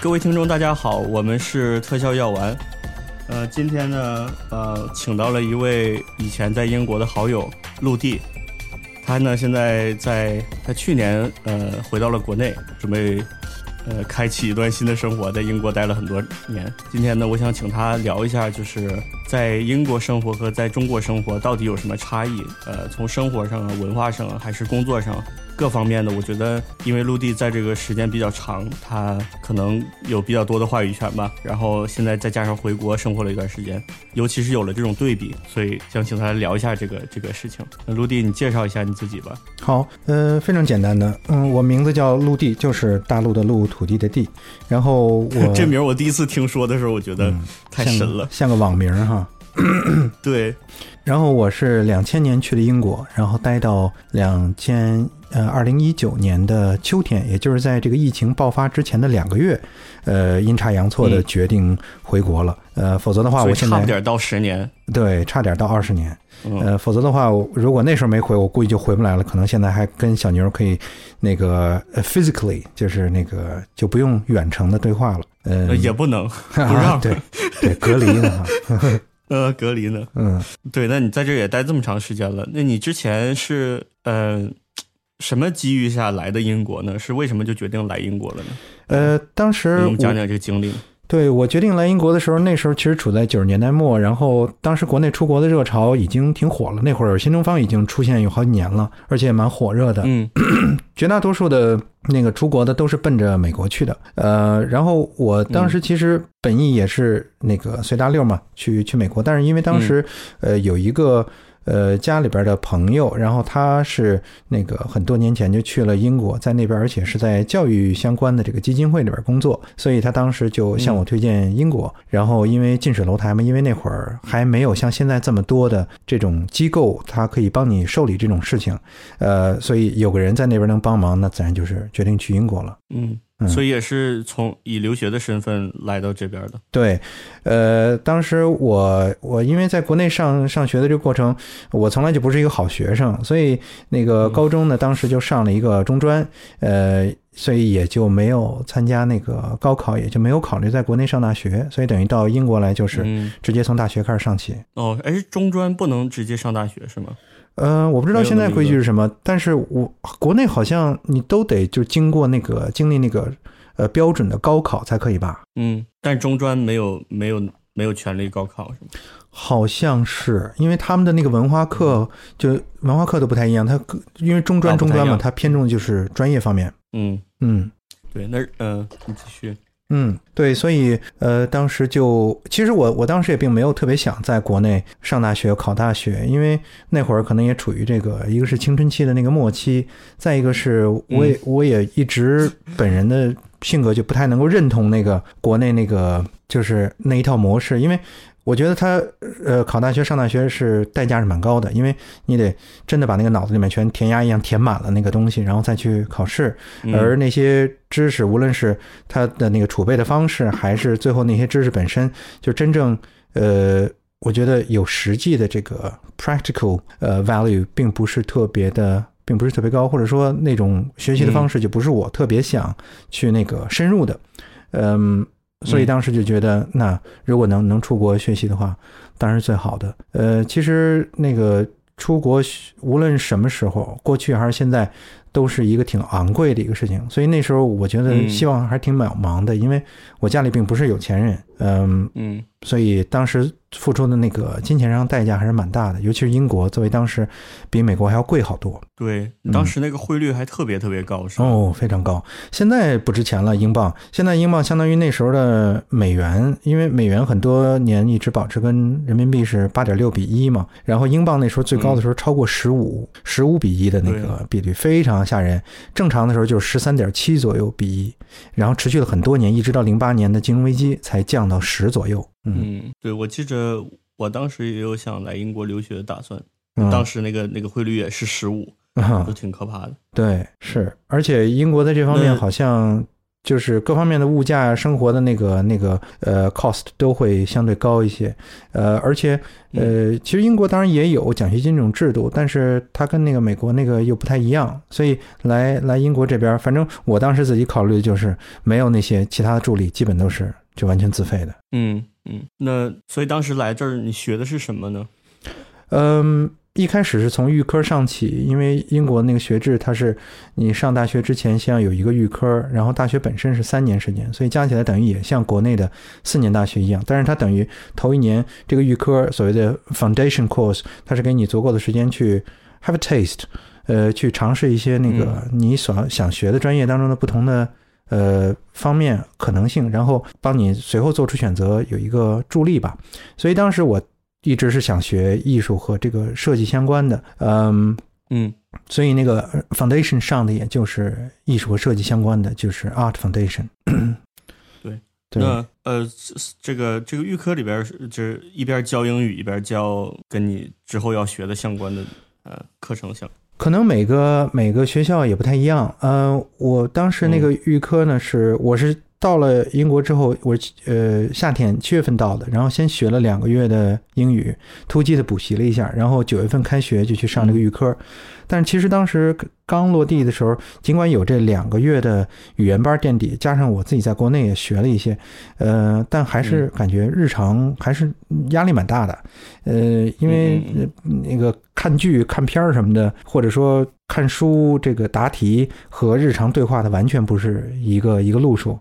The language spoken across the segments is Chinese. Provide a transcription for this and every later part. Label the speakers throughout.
Speaker 1: 各位听众，大家好，我们是特效药丸。呃，今天呢，呃，请到了一位以前在英国的好友陆地，他呢现在在他去年呃回到了国内，准备呃开启一段新的生活，在英国待了很多年。今天呢，我想请他聊一下，就是在英国生活和在中国生活到底有什么差异？呃，从生活上、文化上还是工作上？各方面的，我觉得，因为陆地在这个时间比较长，他可能有比较多的话语权吧。然后现在再加上回国生活了一段时间，尤其是有了这种对比，所以想请他来聊一下这个这个事情。那陆地，你介绍一下你自己吧。
Speaker 2: 好，呃，非常简单的，嗯，我名字叫陆地，就是大陆的陆，土地的地。然后我
Speaker 1: 这名我第一次听说的时候，我觉得太神了，
Speaker 2: 像个网名哈。
Speaker 1: 对。
Speaker 2: 然后我是两千年去的英国，然后待到两千。呃，二零一九年的秋天，也就是在这个疫情爆发之前的两个月，呃，阴差阳错的决定回国了。呃，否则的话，我现在
Speaker 1: 差点到十年，
Speaker 2: 对，差点到二十年。呃，否则的话，如果那时候没回，我估计就回不来了。可能现在还跟小牛可以那个 physically，就是那个就不用远程的对话了。呃，
Speaker 1: 也不能 不让
Speaker 2: 对对隔离呢。
Speaker 1: 呃，隔离呢？嗯，对。那你在这也待这么长时间了，那你之前是呃。什么机遇下来的英国呢？是为什么就决定来英国了呢？
Speaker 2: 呃，当时
Speaker 1: 我们讲讲这个经历。
Speaker 2: 对我决定来英国的时候，那时候其实处在九十年代末，然后当时国内出国的热潮已经挺火了。那会儿新东方已经出现有好几年了，而且蛮火热的。
Speaker 1: 嗯，
Speaker 2: 绝大多数的那个出国的都是奔着美国去的。呃，然后我当时其实本意也是那个随大溜嘛，去去美国，但是因为当时呃有一个。呃，家里边的朋友，然后他是那个很多年前就去了英国，在那边，而且是在教育相关的这个基金会里边工作，所以他当时就向我推荐英国。然后因为近水楼台嘛，因为那会儿还没有像现在这么多的这种机构，他可以帮你受理这种事情，呃，所以有个人在那边能帮忙，那自然就是决定去英国了。
Speaker 1: 嗯。所以也是从以留学的身份来到这边的。
Speaker 2: 对，呃，当时我我因为在国内上上学的这个过程，我从来就不是一个好学生，所以那个高中呢，当时就上了一个中专，呃，所以也就没有参加那个高考，也就没有考虑在国内上大学，所以等于到英国来就是直接从大学开始上起。
Speaker 1: 哦，哎，中专不能直接上大学是吗？
Speaker 2: 呃，我不知道现在规矩是什么，但是我国内好像你都得就经过那个经历那个呃标准的高考才可以吧？
Speaker 1: 嗯，但中专没有没有没有权利高考是吗？
Speaker 2: 好像是，因为他们的那个文化课就文化课都不太一样，他因为中专中专嘛，它偏重的就是专业方面。
Speaker 1: 嗯
Speaker 2: 嗯，
Speaker 1: 对，那嗯，你继续。
Speaker 2: 嗯，对，所以呃，当时就其实我我当时也并没有特别想在国内上大学考大学，因为那会儿可能也处于这个一个是青春期的那个末期，再一个是我也我也一直本人的性格就不太能够认同那个国内那个就是那一套模式，因为。我觉得他，呃，考大学、上大学是代价是蛮高的，因为你得真的把那个脑子里面全填鸭一样填满了那个东西，然后再去考试。而那些知识，无论是他的那个储备的方式，还是最后那些知识本身，就真正，呃，我觉得有实际的这个 practical 呃 value，并不是特别的，并不是特别高，或者说那种学习的方式就不是我特别想去那个深入的，嗯。所以当时就觉得，那如果能能出国学习的话，当然是最好的。呃，其实那个出国，无论什么时候，过去还是现在，都是一个挺昂贵的一个事情。所以那时候我觉得希望还挺渺茫的，因为我家里并不是有钱人。嗯
Speaker 1: 嗯，
Speaker 2: 所以当时。付出的那个金钱上代价还是蛮大的，尤其是英国，作为当时比美国还要贵好多。
Speaker 1: 对，当时那个汇率还特别特别高，是
Speaker 2: 哦，非常高。现在不值钱了，英镑。现在英镑相当于那时候的美元，因为美元很多年一直保持跟人民币是八点六比一嘛。然后英镑那时候最高的时候超过十五，十五比一的那个比率非常吓人。正常的时候就是十三点七左右比一，然后持续了很多年，一直到零八年的金融危机才降到十左右。
Speaker 1: 嗯，对，我记着，我当时也有想来英国留学的打算，当时那个那个汇率也是十五，都挺可怕的。
Speaker 2: 对，是，而且英国在这方面好像就是各方面的物价、生活的那个那个呃 cost 都会相对高一些，呃，而且呃，其实英国当然也有奖学金这种制度，但是它跟那个美国那个又不太一样，所以来来英国这边，反正我当时自己考虑的就是没有那些其他的助力，基本都是就完全自费的。
Speaker 1: 嗯嗯，那所以当时来这儿你学的是什么呢？
Speaker 2: 嗯。一开始是从预科上起，因为英国那个学制，它是你上大学之前先要有一个预科，然后大学本身是三年时间，所以加起来等于也像国内的四年大学一样。但是它等于头一年这个预科所谓的 foundation course，它是给你足够的时间去 have a taste，呃，去尝试一些那个你所想学的专业当中的不同的呃方面可能性，然后帮你随后做出选择有一个助力吧。所以当时我。一直是想学艺术和这个设计相关的，嗯
Speaker 1: 嗯，
Speaker 2: 所以那个 foundation 上的也就是艺术和设计相关的，就是 art foundation。
Speaker 1: 对，那呃，这个这个预科里边就是一边教英语，一边教跟你之后要学的相关的呃课程相。
Speaker 2: 可能每个每个学校也不太一样。嗯，我当时那个预科呢是我是。到了英国之后，我呃夏天七月份到的，然后先学了两个月的英语，突击的补习了一下，然后九月份开学就去上这个预科。但是其实当时刚落地的时候，尽管有这两个月的语言班垫底，加上我自己在国内也学了一些，呃，但还是感觉日常还是压力蛮大的。呃，因为那个看剧、看片儿什么的，或者说看书，这个答题和日常对话的完全不是一个一个路数。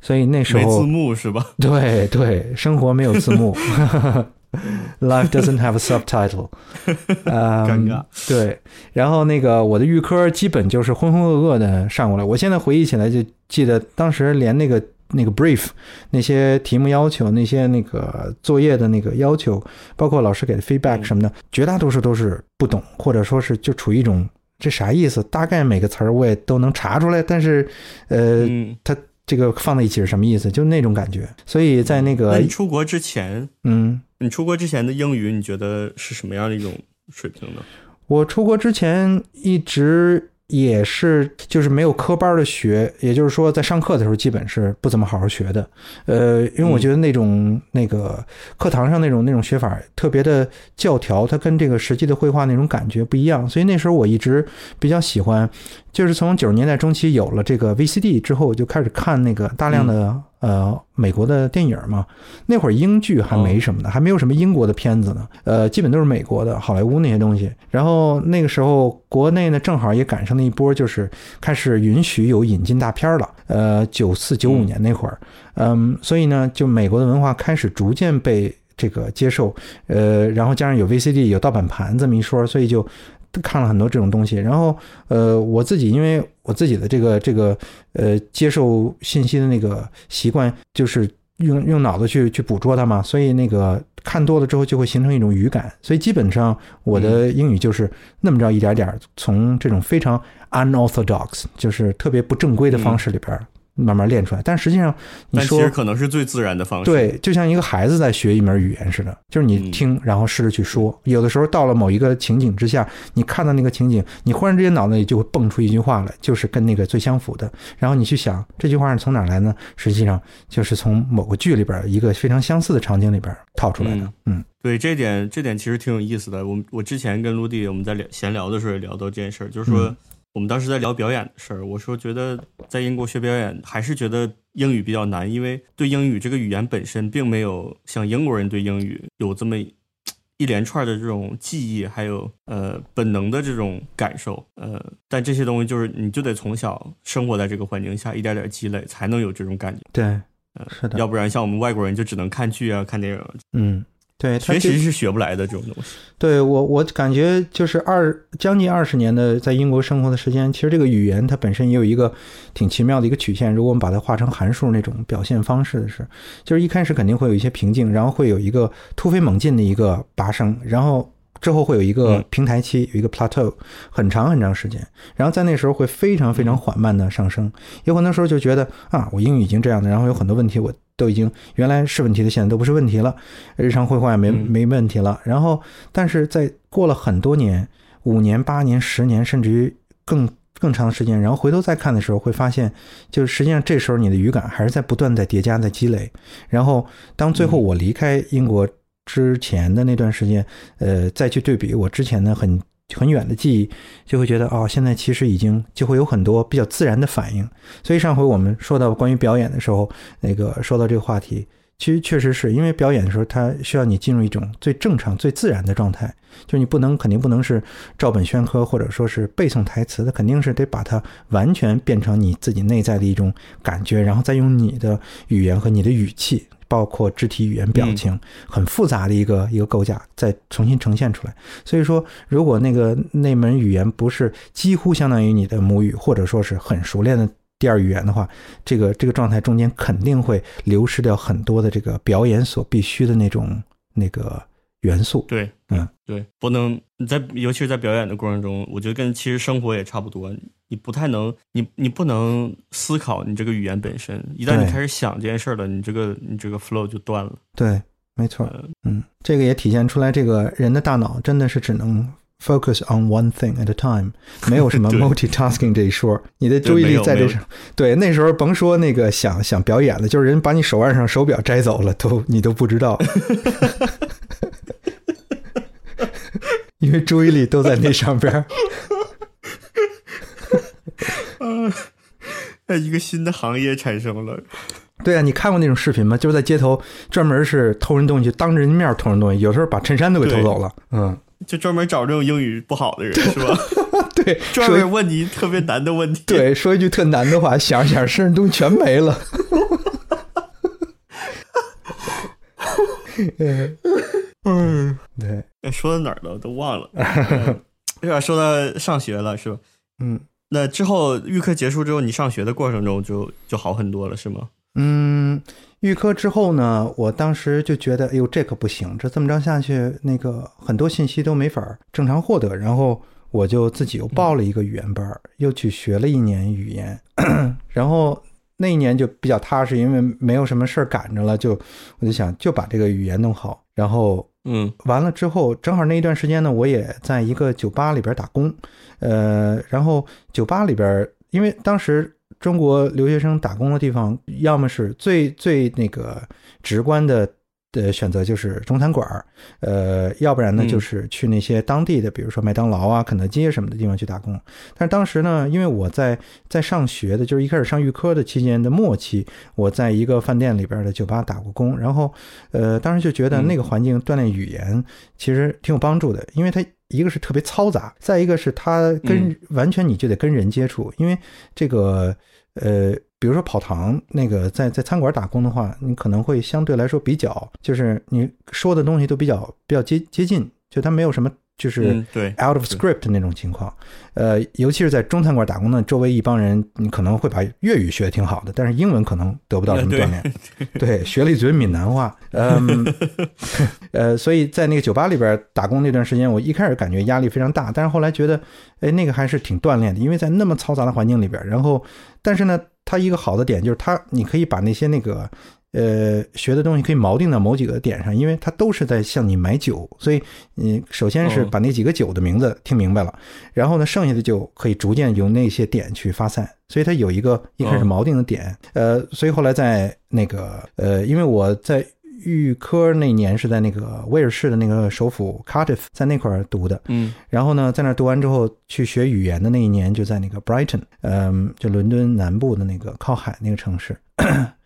Speaker 2: 所以那时候
Speaker 1: 没字幕是吧？
Speaker 2: 对对，生活没有字幕。Life doesn't have a subtitle，
Speaker 1: 尴尬。
Speaker 2: 对，然后那个我的预科基本就是浑浑噩噩的上过来。我现在回忆起来就记得，当时连那个那个 brief，那些题目要求，那些那个作业的那个要求，包括老师给的 feedback 什么的，绝大多数都是不懂，或者说是就处于一种这啥意思？大概每个词儿我也都能查出来，但是呃，他。这个放在一起是什么意思？就是那种感觉。所以在那个
Speaker 1: 你出国之前，
Speaker 2: 嗯，
Speaker 1: 你出国之前的英语，你觉得是什么样的一种水平呢？
Speaker 2: 我出国之前一直。也是，就是没有科班的学，也就是说，在上课的时候基本是不怎么好好学的。呃，因为我觉得那种那个课堂上那种那种学法特别的教条，它跟这个实际的绘画那种感觉不一样。所以那时候我一直比较喜欢，就是从九十年代中期有了这个 VCD 之后，我就开始看那个大量的。呃，美国的电影嘛，那会儿英剧还没什么呢，还没有什么英国的片子呢，呃，基本都是美国的好莱坞那些东西。然后那个时候，国内呢正好也赶上了一波，就是开始允许有引进大片了。呃，九四九五年那会儿，嗯，所以呢，就美国的文化开始逐渐被这个接受，呃，然后加上有 VCD 有盗版盘这么一说，所以就。看了很多这种东西，然后呃，我自己因为我自己的这个这个呃接受信息的那个习惯，就是用用脑子去去捕捉它嘛，所以那个看多了之后就会形成一种语感，所以基本上我的英语就是那么着一点点从这种非常 unorthodox，就是特别不正规的方式里边。慢慢练出来，但实际上，你说
Speaker 1: 其实可能是最自然的方式。
Speaker 2: 对，就像一个孩子在学一门语言似的，就是你听，然后试着去说。有的时候到了某一个情景之下，你看到那个情景，你忽然之间脑子里就会蹦出一句话来，就是跟那个最相符的。然后你去想这句话是从哪来呢？实际上就是从某个剧里边一个非常相似的场景里边套出来的。嗯，
Speaker 1: 对，这点这点其实挺有意思的。我我之前跟陆地我们在聊闲聊的时候也聊到这件事儿，就是说。我们当时在聊表演的事儿，我说觉得在英国学表演还是觉得英语比较难，因为对英语这个语言本身并没有像英国人对英语有这么一连串的这种记忆，还有呃本能的这种感受，呃，但这些东西就是你就得从小生活在这个环境下，一点点积累才能有这种感觉。
Speaker 2: 对，呃，是的，
Speaker 1: 要不然像我们外国人就只能看剧啊、看电影。
Speaker 2: 嗯。对，
Speaker 1: 学习是学不来的这种东西。
Speaker 2: 对我，我感觉就是二将近二十年的在英国生活的时间，其实这个语言它本身也有一个挺奇妙的一个曲线。如果我们把它画成函数那种表现方式的是，就是一开始肯定会有一些瓶颈，然后会有一个突飞猛进的一个拔升，然后。之后会有一个平台期，有一个 plateau，很长很长时间，然后在那时候会非常非常缓慢的上升。有很多时候就觉得啊，我英语已经这样的，然后有很多问题我都已经原来是问题的，现在都不是问题了，日常绘画也没没问题了。然后，但是在过了很多年，五年、八年、十年，甚至于更更长的时间，然后回头再看的时候，会发现，就是实际上这时候你的语感还是在不断在叠加、在积累。然后当最后我离开英国之前的那段时间，呃，再去对比我之前的很很远的记忆，就会觉得哦，现在其实已经就会有很多比较自然的反应。所以上回我们说到关于表演的时候，那个说到这个话题。其实确实是因为表演的时候，它需要你进入一种最正常、最自然的状态，就是你不能肯定不能是照本宣科，或者说是背诵台词的，肯定是得把它完全变成你自己内在的一种感觉，然后再用你的语言和你的语气，包括肢体语言、表情，很复杂的一个一个构架，再重新呈现出来。所以说，如果那个那门语言不是几乎相当于你的母语，或者说是很熟练的。第二语言的话，这个这个状态中间肯定会流失掉很多的这个表演所必须的那种那个元素。
Speaker 1: 对，
Speaker 2: 嗯，
Speaker 1: 对，不能你在，尤其是在表演的过程中，我觉得跟其实生活也差不多，你不太能，你你不能思考你这个语言本身，一旦你开始想这件事了，你这个你这个 flow 就断了。
Speaker 2: 对，没错，嗯，这个也体现出来，这个人的大脑真的是只能。Focus on one thing at a time，没有什么 multitasking 这一说，你的注意力在这上。对，那时候甭说那个想想表演了，就是人把你手腕上手表摘走了，都你都不知道，因为注意力都在那上边。
Speaker 1: 嗯，那一个新的行业产生了。
Speaker 2: 对啊，你看过那种视频吗？就是在街头专门是偷人东西，当着人面偷人东西，有时候把衬衫都给偷走了。嗯。
Speaker 1: 就专门找这种英语不好的人是吧？
Speaker 2: 对，
Speaker 1: 专门问你特别难的问题。
Speaker 2: 对，说一句特难的话，想想身上东西全没了。嗯，对。
Speaker 1: 说到哪儿了？都忘了。有点说到上学了，是吧？
Speaker 2: 嗯。
Speaker 1: 那之后预科结束之后，你上学的过程中就就好很多了，是吗？
Speaker 2: 嗯。预科之后呢，我当时就觉得，哎呦，这可不行，这这么着下去，那个很多信息都没法正常获得。然后我就自己又报了一个语言班，又去学了一年语言。然后那一年就比较踏实，因为没有什么事儿赶着了，就我就想就把这个语言弄好。然后，
Speaker 1: 嗯，
Speaker 2: 完了之后，正好那一段时间呢，我也在一个酒吧里边打工。呃，然后酒吧里边，因为当时。中国留学生打工的地方，要么是最最那个直观的的选择就是中餐馆儿，呃，要不然呢就是去那些当地的，比如说麦当劳啊、肯德基什么的地方去打工。但是当时呢，因为我在在上学的，就是一开始上预科的期间的末期，我在一个饭店里边的酒吧打过工，然后呃，当时就觉得那个环境锻炼语言其实挺有帮助的，因为它。一个是特别嘈杂，再一个是他跟完全你就得跟人接触，因为这个呃，比如说跑堂那个在在餐馆打工的话，你可能会相对来说比较，就是你说的东西都比较比较接接近，就他没有什么。就是
Speaker 1: 对
Speaker 2: out of script 那种情况，呃，尤其是在中餐馆打工的周围一帮人，你可能会把粤语学的挺好的，但是英文可能得不到什么锻炼。对，学了一嘴闽南话，嗯，呃，所以在那个酒吧里边打工那段时间，我一开始感觉压力非常大，但是后来觉得，哎，那个还是挺锻炼的，因为在那么嘈杂的环境里边，然后，但是呢，它一个好的点就是它，你可以把那些那个。呃，学的东西可以锚定到某几个点上，因为它都是在向你买酒，所以你首先是把那几个酒的名字听明白了，然后呢，剩下的就可以逐渐由那些点去发散，所以它有一个一开始锚定的点。呃，所以后来在那个呃，因为我在预科那年是在那个威尔士的那个首府 Cardiff，在那块儿读的，
Speaker 1: 嗯，
Speaker 2: 然后呢，在那读完之后去学语言的那一年就在那个 Brighton，嗯，就伦敦南部的那个靠海那个城市。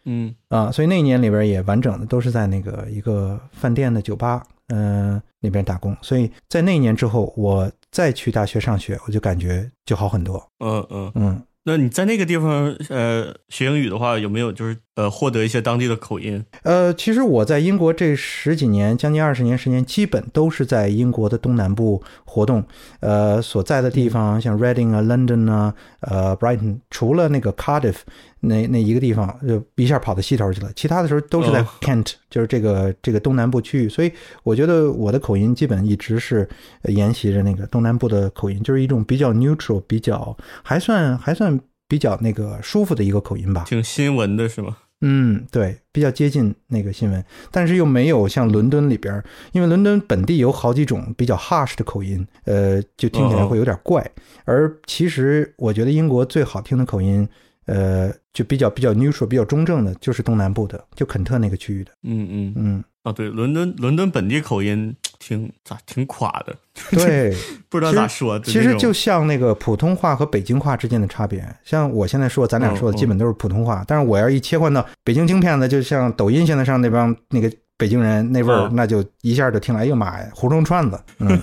Speaker 1: 嗯
Speaker 2: 啊，所以那一年里边也完整的都是在那个一个饭店的酒吧，嗯，那边打工。所以在那一年之后，我再去大学上学，我就感觉就好很多。
Speaker 1: 嗯嗯
Speaker 2: 嗯。
Speaker 1: 那你在那个地方呃学英语的话，有没有就是呃获得一些当地的口音？
Speaker 2: 呃，其实我在英国这十几年，将近二十年时间，基本都是在英国的东南部活动。呃，所在的地方像 Reading 啊、London 啊、呃 Brighton，除了那个 Cardiff 那那一个地方，就一下跑到西头去了。其他的时候都是在 Kent，就是这个这个东南部区域。所以我觉得我的口音基本一直是沿袭着那个东南部的口音，就是一种比较 neutral，比较还算还算。比较那个舒服的一个口音吧，
Speaker 1: 挺新闻的是吗？
Speaker 2: 嗯，对，比较接近那个新闻，但是又没有像伦敦里边儿，因为伦敦本地有好几种比较 harsh 的口音，呃，就听起来会有点怪。而其实我觉得英国最好听的口音，呃，就比较比较 neutral、比较中正的，就是东南部的，就肯特那个区域的。
Speaker 1: 嗯嗯
Speaker 2: 嗯，
Speaker 1: 啊，对，伦敦伦敦本地口音挺咋挺垮的，
Speaker 2: 对，
Speaker 1: 不知道咋说。
Speaker 2: 其实就像那个普通话和北京话之间的差别，像我现在说，咱俩说的基本都是普通话，但是我要一切换到北京京片子，就像抖音现在上那帮那个。北京人那味儿，那就一下就听来，哎呦妈呀，胡同串子。嗯，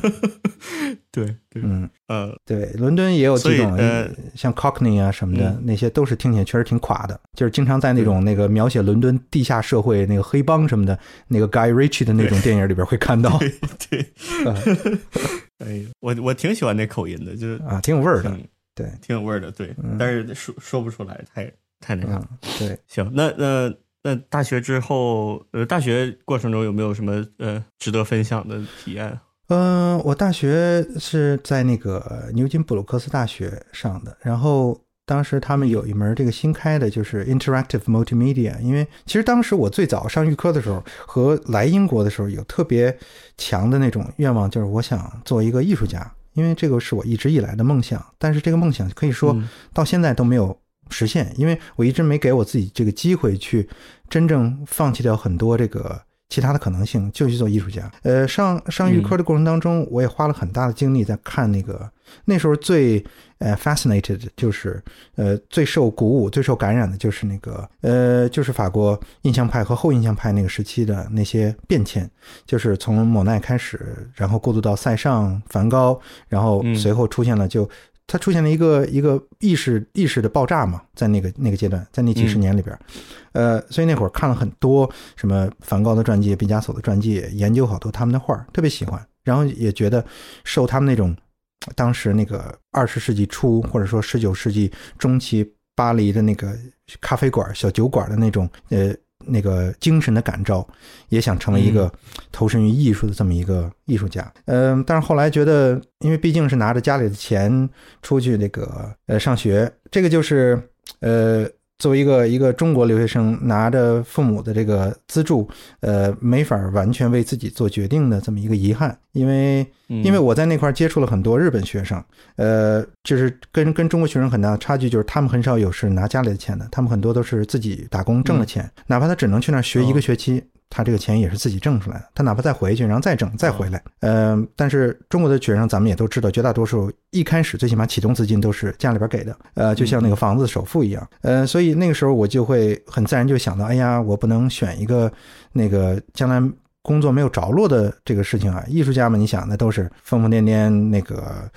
Speaker 1: 对，
Speaker 2: 嗯，
Speaker 1: 呃，
Speaker 2: 对，伦敦也有这种，呃像 Cockney 啊什么的，那些都是听起来确实挺垮的，就是经常在那种那个描写伦敦地下社会那个黑帮什么的，那个 Guy Ritchie 的那种电影里边会看到。
Speaker 1: 对，哎，我我挺喜欢那口音的，就是
Speaker 2: 啊，挺有味儿的，对，
Speaker 1: 挺有味儿的，对，但是说说不出来，太太那啥。
Speaker 2: 对，
Speaker 1: 行，那那。那大学之后，呃，大学过程中有没有什么呃值得分享的体验？
Speaker 2: 嗯，我大学是在那个牛津布鲁克斯大学上的，然后当时他们有一门这个新开的，就是 Interactive Multimedia。因为其实当时我最早上预科的时候和来英国的时候有特别强的那种愿望，就是我想做一个艺术家，因为这个是我一直以来的梦想。但是这个梦想可以说到现在都没有。实现，因为我一直没给我自己这个机会去真正放弃掉很多这个其他的可能性，就去做艺术家。呃，上上预科的过程当中，我也花了很大的精力在看那个那时候最呃 fascinated 就是呃最受鼓舞、最受感染的就是那个呃就是法国印象派和后印象派那个时期的那些变迁，就是从莫奈开始，然后过渡到塞尚、梵高，然后随后出现了就。它出现了一个一个意识意识的爆炸嘛，在那个那个阶段，在那几十年里边，呃，所以那会儿看了很多什么梵高的传记、毕加索的传记，研究好多他们的画，特别喜欢，然后也觉得受他们那种当时那个二十世纪初或者说十九世纪中期巴黎的那个咖啡馆、小酒馆的那种呃。那个精神的感召，也想成为一个投身于艺术的这么一个艺术家。嗯，但是后来觉得，因为毕竟是拿着家里的钱出去那个呃上学，这个就是呃。作为一个一个中国留学生，拿着父母的这个资助，呃，没法完全为自己做决定的这么一个遗憾，因为因为我在那块接触了很多日本学生，呃，就是跟跟中国学生很大的差距，就是他们很少有是拿家里的钱的，他们很多都是自己打工挣的钱，哪怕他只能去那儿学一个学期。他这个钱也是自己挣出来的，他哪怕再回去，然后再挣，再回来，嗯，但是中国的学生咱们也都知道，绝大多数一开始最起码启动资金都是家里边给的，呃，就像那个房子首付一样，呃，所以那个时候我就会很自然就想到，哎呀，我不能选一个那个将来。工作没有着落的这个事情啊，艺术家们，你想那都是疯疯癫癫、那个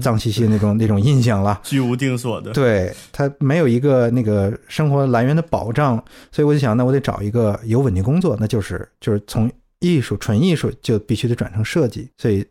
Speaker 2: 脏兮兮那种那种印象了，
Speaker 1: 居无定所的。
Speaker 2: 对他没有一个那个生活来源的保障，所以我就想，那我得找一个有稳定工作，那就是就是从艺术纯艺术就必须得转成设计。所以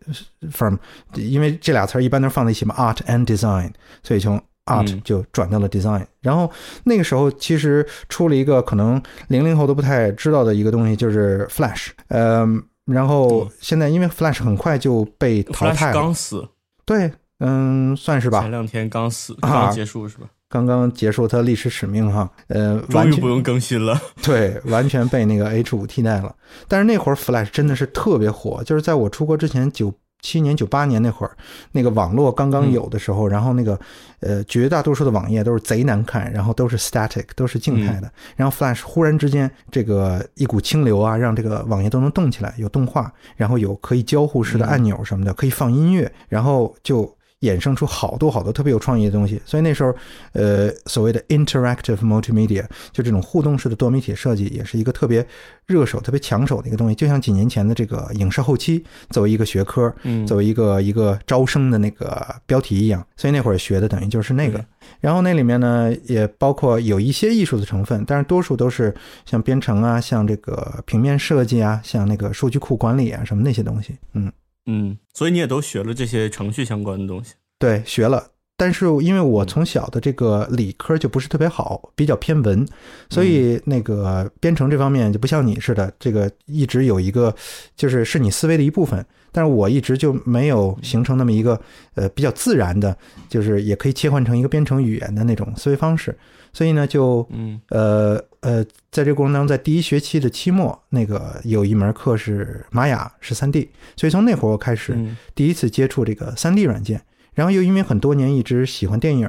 Speaker 2: ，from 因为这俩词儿一般都放在一起嘛，art and design，所以从。Art 就转到了 design，然后那个时候其实出了一个可能零零后都不太知道的一个东西，就是 Flash。嗯，然后现在因为 Flash 很快就被淘汰了，
Speaker 1: 刚死。
Speaker 2: 对，嗯，算是吧。
Speaker 1: 前两天刚死，刚结束是吧？
Speaker 2: 刚刚结束它历史使命哈。呃，
Speaker 1: 终于不用更新了。
Speaker 2: 对，完全被那个 H 五替代了。但是那会儿 Flash 真的是特别火，就是在我出国之前九。七年九八年那会儿，那个网络刚刚有的时候，然后那个呃，绝大多数的网页都是贼难看，然后都是 static，都是静态的。然后 Flash 忽然之间，这个一股清流啊，让这个网页都能动起来，有动画，然后有可以交互式的按钮什么的，可以放音乐，然后就。衍生出好多好多特别有创意的东西，所以那时候，呃，所谓的 interactive multimedia 就这种互动式的多媒体设计，也是一个特别热手、特别抢手的一个东西。就像几年前的这个影视后期，作为一个学科，嗯，作为一个一个招生的那个标题一样。所以那会儿学的等于就是那个。然后那里面呢，也包括有一些艺术的成分，但是多数都是像编程啊，像这个平面设计啊，像那个数据库管理啊什么那些东西，嗯。
Speaker 1: 嗯，所以你也都学了这些程序相关的东西？
Speaker 2: 对，学了。但是因为我从小的这个理科就不是特别好，比较偏文，所以那个编程这方面就不像你似的，这个一直有一个就是是你思维的一部分。但是我一直就没有形成那么一个呃比较自然的，就是也可以切换成一个编程语言的那种思维方式。所以呢，就
Speaker 1: 嗯
Speaker 2: 呃呃，在这个过程当中，在第一学期的期末，那个有一门课是玛雅是三 D，所以从那会儿我开始
Speaker 1: 嗯
Speaker 2: 第一次接触这个三 D 软件。然后又因为很多年一直喜欢电影，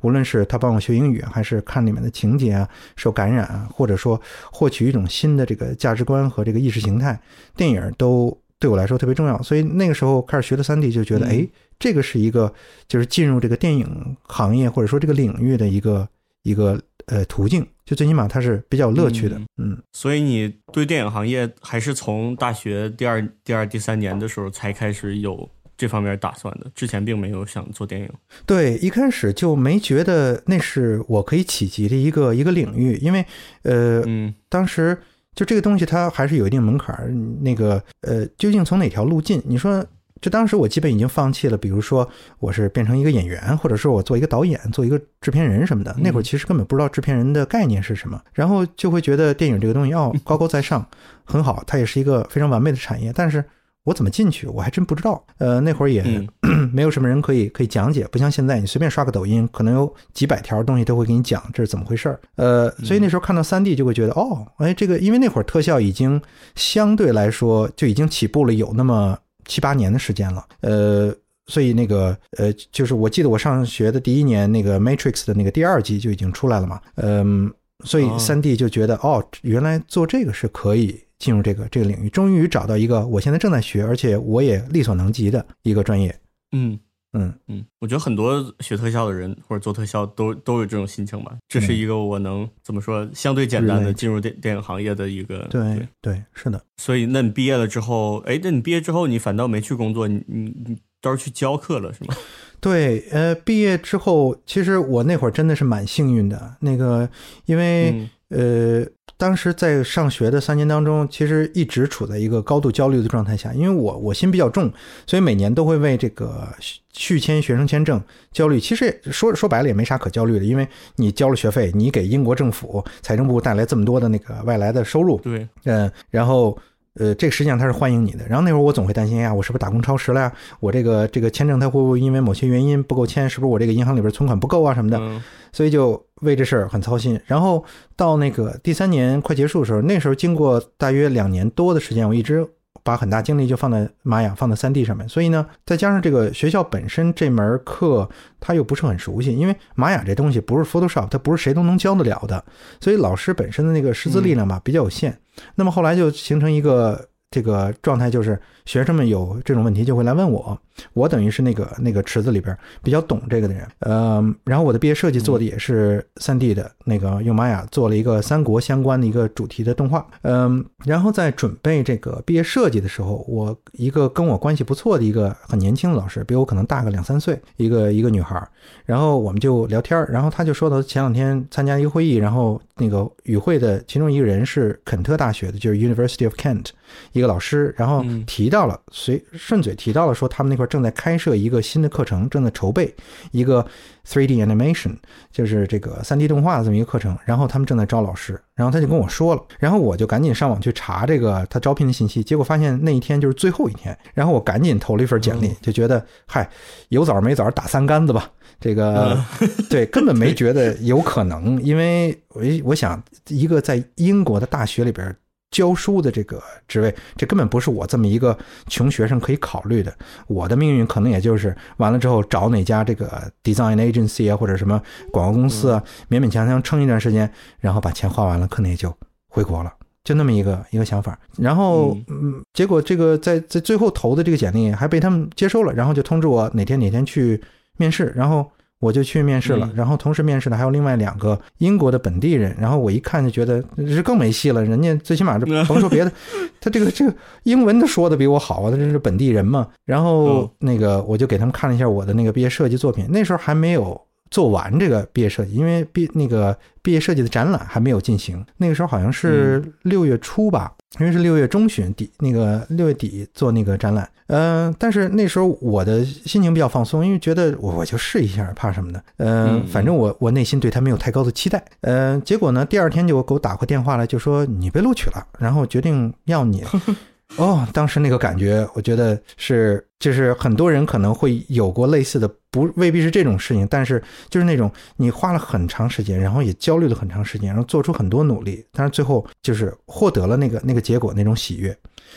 Speaker 2: 无论是他帮我学英语，还是看里面的情节啊，受感染啊，或者说获取一种新的这个价值观和这个意识形态，电影都对我来说特别重要。所以那个时候开始学的三 D，就觉得
Speaker 1: 嗯
Speaker 2: 哎，这个是一个就是进入这个电影行业或者说这个领域的一个一个呃途径，就最起码它是比较有乐趣的。嗯，
Speaker 1: 所以你对电影行业还是从大学第二、第二、第三年的时候才开始有这方面打算的，之前并没有想做电影。
Speaker 2: 对，一开始就没觉得那是我可以企及的一个一个领域，因为呃，
Speaker 1: 嗯
Speaker 2: 当时就这个东西它还是有一定门槛儿。那个呃，究竟从哪条路进？你说，就当时我基本已经放弃了，比如说我是变成一个演员，或者说我做一个导演、做一个制片人什么的。那会儿其实根本不知道制片人的概念是什么，然后就会觉得电影这个东西哦 高高在上，很好，它也是一个非常完美的产业，但是。我怎么进去？我还真不知道。呃，那会儿也
Speaker 1: 嗯
Speaker 2: 没有什么人可以可以讲解，不像现在，你随便刷个抖音，可能有几百条东西都会给你讲这是怎么回事儿。呃，所以那时候看到三 D 就会觉得，哦，哎，这个因为那会儿特效已经相对来说就已经起步了有那么七八年的时间了。呃，所以那个呃，就是我记得我上学的第一年，那个 Matrix 的那个第二季就已经出来了嘛。嗯，所以
Speaker 1: 哦
Speaker 2: 三 D 就觉得，哦，原来做这个是可以。进入这个这个领域，终于找到一个我现在正在学，而且我也力所能及的一个专业。
Speaker 1: 嗯
Speaker 2: 嗯
Speaker 1: 嗯，我觉得很多学特效的人或者做特效都都有这种心情吧。这是一个我能怎么说相对简单的进入电电影行业的一个
Speaker 2: 对对，是的。
Speaker 1: 所以，那你毕业了之后，哎，那你毕业之后你反倒没去工作，你你你倒是去教课了是吗？
Speaker 2: 对，呃，毕业之后，其实我那会儿真的是蛮幸运的。那个，因为、
Speaker 1: 嗯
Speaker 2: 呃，当时在上学的三年当中，其实一直处在一个高度焦虑的状态下，因为我我心比较重，所以每年都会为这个续续签学生签证焦虑。其实说说白了也没啥可焦虑的，因为你交了学费，你给英国政府财政部带来这么多的那个外来的收入，
Speaker 1: 对，
Speaker 2: 嗯，然后呃，这个实际上他是欢迎你的。然后那会儿我总会担心哎呀，我是不是打工超时了呀？我这个这个签证他会不会因为某些原因不够签？是不是我这个银行里边存款不够啊什么的？
Speaker 1: 嗯
Speaker 2: 所以就为这事儿很操心。然后到那个第三年快结束的时候，那时候经过大约两年多的时间，我一直把很大精力就放在玛雅、放在三 D 上面。所以呢，再加上这个学校本身这门课，他又不是很熟悉，因为玛雅这东西不是 Photoshop，它不是谁都能教得了的，所以老师本身的那个师资力量吧比较有限。那么后来就形成一个。这个状态就是学生们有这种问题就会来问我，我等于是那个那个池子里边比较懂这个的人，嗯，然后我的毕业设计做的也是三 D 的那个用玛雅做了一个三国相关的一个主题的动画，嗯，然后在准备这个毕业设计的时候，我一个跟我关系不错的一个很年轻的老师，比我可能大个两三岁，一个一个女孩，然后我们就聊天，然后她就说到前两天参加一个会议，然后那个与会的其中一个人是肯特大学的，就是 University of Kent。一个老师，然后
Speaker 1: 嗯。
Speaker 2: 提到了，随顺嘴提到了说，他们那块正在开设一个新的课程，正在筹备一个 3D animation，就是这个 3D 动画的这么一个课程，然后他们正在招老师，然后他就跟我说了，然后我就赶紧上网去查这个他招聘的信息，结果发现那一天就是最后一天，然后我赶紧投了一份简历，就觉得嗨，有枣没枣打三竿子吧，这个对 根本没觉得有可能，因为我我想一个在英国的大学里边。教书的这个职位，这根本不是我这么一个穷学生可以考虑的。我的命运可能也就是完了之后找哪家这个 design agency 啊，或者什么广告公司啊，勉勉强强撑一段时间，然后把钱花完了，可能也就回国了。就那么一个一个想法。然后，嗯，结果这个在在最后投的这个简历还被他们接收了，然后就通知我哪天哪天去面试，然后。我就去面试了，然后同时面试的还有另外两个英国的本地人，然后我一看就觉得这更没戏了，人家最起码这甭说别的，他这个这个英文他说的比我好啊，他这是本地人嘛。然后那个我就给他们看了一下我的那个毕业设计作品，那时候还没有做完这个毕业设计，因为毕那个毕业设计的展览还没有进行，那个时候好像是六月初吧。因为是六月中旬底，那个六月底做那个展览，嗯、呃，但是那时候我的心情比较放松，因为觉得我我就试一下，怕什么的，呃、嗯，反正我我内心对他没有太高的期待，呃，结果呢，第二天就给我打过电话来，就说你被录取了，然后决定要你，哦，当时那个感觉，我觉得是，就是很多人可能会有过类似的，不未必是这种事情，但是就是那种你花了很长时间，然后也焦虑了很长时间，然后做出很多努力，但是最后就是获得了那个那个结果，那种喜悦，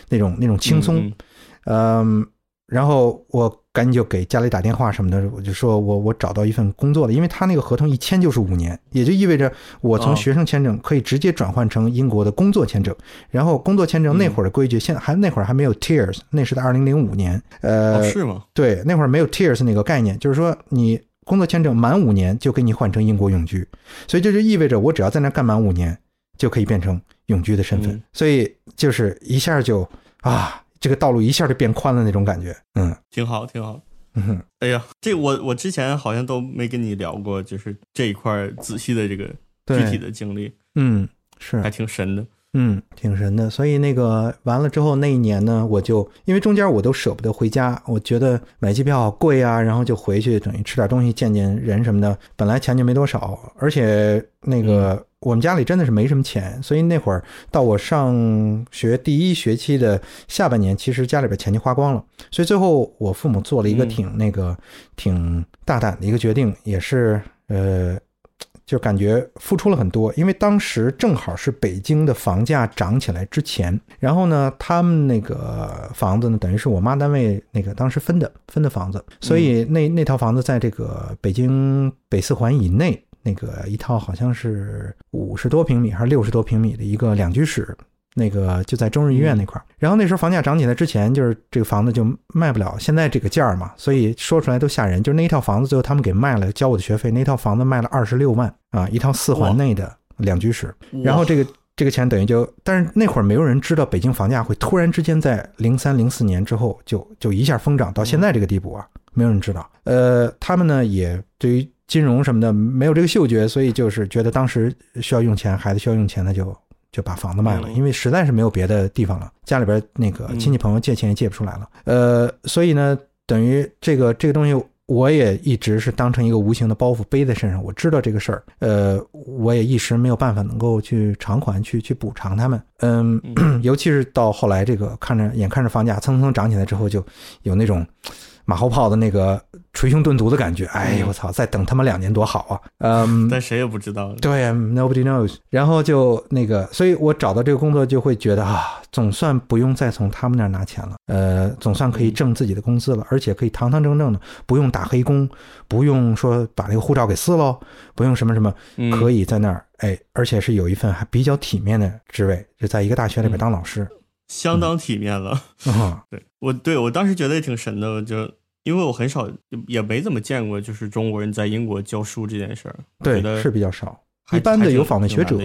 Speaker 2: 那种那种轻松，嗯，然后我。赶紧就给家里打电话什么的，我就说我我找到一份工作了，因为他那个合同一签就是五年，也就意味着我从学生签证可以直接转换成英国的工作签证。然后工作签证那会儿的规矩，现在还那会儿还没有 tears，那是在二零零五年。呃，
Speaker 1: 是吗？
Speaker 2: 对，那会儿没有 tears 那个概念，就是说你工作签证满五年就给你换成英国永居，所以这就意味着我只要在那干满五年就可以变成永居的身份，所以就是一下就啊。这个道路一下就变宽了那种感觉，嗯，
Speaker 1: 挺好，挺好。
Speaker 2: 嗯哼，
Speaker 1: 哎呀，这我我之前好像都没跟你聊过，就是这一块仔细的这个具体的经历，
Speaker 2: 嗯，是
Speaker 1: 还挺神的，
Speaker 2: 嗯，挺神的。所以那个完了之后那一年呢，我就因为中间我都舍不得回家，我觉得买机票贵啊，然后就回去等于吃点东西见见人什么的。本来钱就没多少，而且那个。我们家里真的是没什么钱，所以那会儿到我上学第一学期的下半年，其实家里边钱就花光了。所以最后我父母做了一个挺那个挺大胆的一个决定，也是呃，就感觉付出了很多。因为当时正好是北京的房价涨起来之前，然后呢，他们那个房子呢，等于是我妈单位那个当时分的分的房子，所以那那套房子在这个北京北四环以内。那个一套好像是五十多平米还是六十多平米的一个两居室，那个就在中日医院那块儿。然后那时候房价涨起来之前，就是这个房子就卖不了现在这个价儿嘛，所以说出来都吓人。就是那一套房子最后他们给卖了，交我的学费。那套房子卖了二十六万啊，一套四环内的两居室。然后这个这个钱等于就，但是那会儿没有人知道北京房价会突然之间在零三零四年之后就就一下疯涨到现在这个地步啊，没有人知道。呃，他们呢也对于。金融什么的没有这个嗅觉，所以就是觉得当时需要用钱，孩子需要用钱，那就就把房子卖了，因为实在是没有别的地方了，家里边那个亲戚朋友借钱也借不出来了。呃，所以呢，等于这个这个东西，我也一直是当成一个无形的包袱背在身上。我知道这个事儿，呃，我也一时没有办法能够去偿还，去去补偿他们。嗯，尤其是到后来这个看着眼看着房价蹭蹭涨起来之后，就有那种。马后炮的那个捶胸顿足的感觉，哎呦我操！再等他妈两年多好啊！嗯，
Speaker 1: 但谁也不知道。
Speaker 2: 对，Nobody knows。然后就那个，所以我找到这个工作就会觉得啊，总算不用再从他们那儿拿钱了，呃，总算可以挣自己的工资了，而且可以堂堂正正的，不用打黑工，不用说把那个护照给撕喽，不用什么什么，可以在那儿，哎，而且是有一份还比较体面的职位，就在一个大学里边当老师。
Speaker 1: 相当体面了，对我对我当时觉得也挺神的，就因为我很少也没怎么见过，就是中国人在英国教书这件事儿，
Speaker 2: 对，是比较少。一般的有访问学者，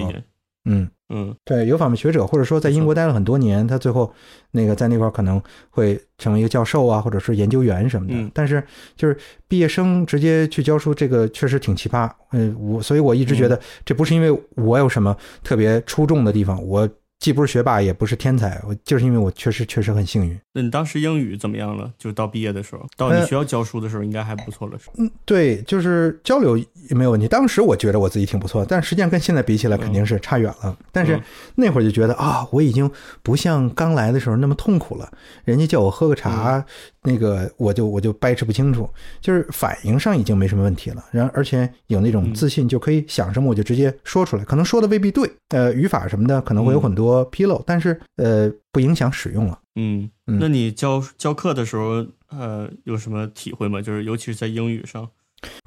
Speaker 2: 嗯
Speaker 1: 嗯，
Speaker 2: 对，有访问学者，或者说在英国待了很多年，他最后那个在那块可能会成为一个教授啊，或者是研究员什么的。但是就是毕业生直接去教书，这个确实挺奇葩。嗯，我所以我一直觉得这不是因为我有什么特别出众的地方，我。既不是学霸，也不是天才，我就是因为我确实确实很幸运。
Speaker 1: 那你当时英语怎么样了？就到毕业的时候，到你学校教书的时候，应该还不错了，是
Speaker 2: 嗯，对，就是交流也没有问题。当时我觉得我自己挺不错，但实际上跟现在比起来，肯定是差远了。但是那会儿就觉得啊，我已经不像刚来的时候那么痛苦了。人家叫我喝个茶。那个我就我就掰扯不清楚，就是反应上已经没什么问题了，然而且有那种自信，就可以想什么我就直接说出来，可能说的未必对，呃，语法什么的可能会有很多纰漏，但是呃不影响使用了。
Speaker 1: 嗯，那你教教课的时候，呃，有什么体会吗？就是尤其是在英语上，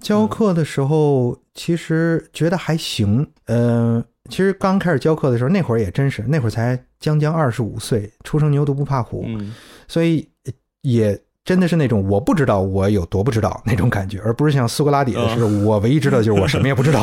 Speaker 2: 教课的时候其实觉得还行。嗯，其实刚开始教课的时候，那会儿也真是，那会儿才将将二十五岁，初生牛犊不怕虎，所以也。真的是那种我不知道我有多不知道那种感觉，而不是像苏格拉底的是我唯一知道就是我什么也不知道。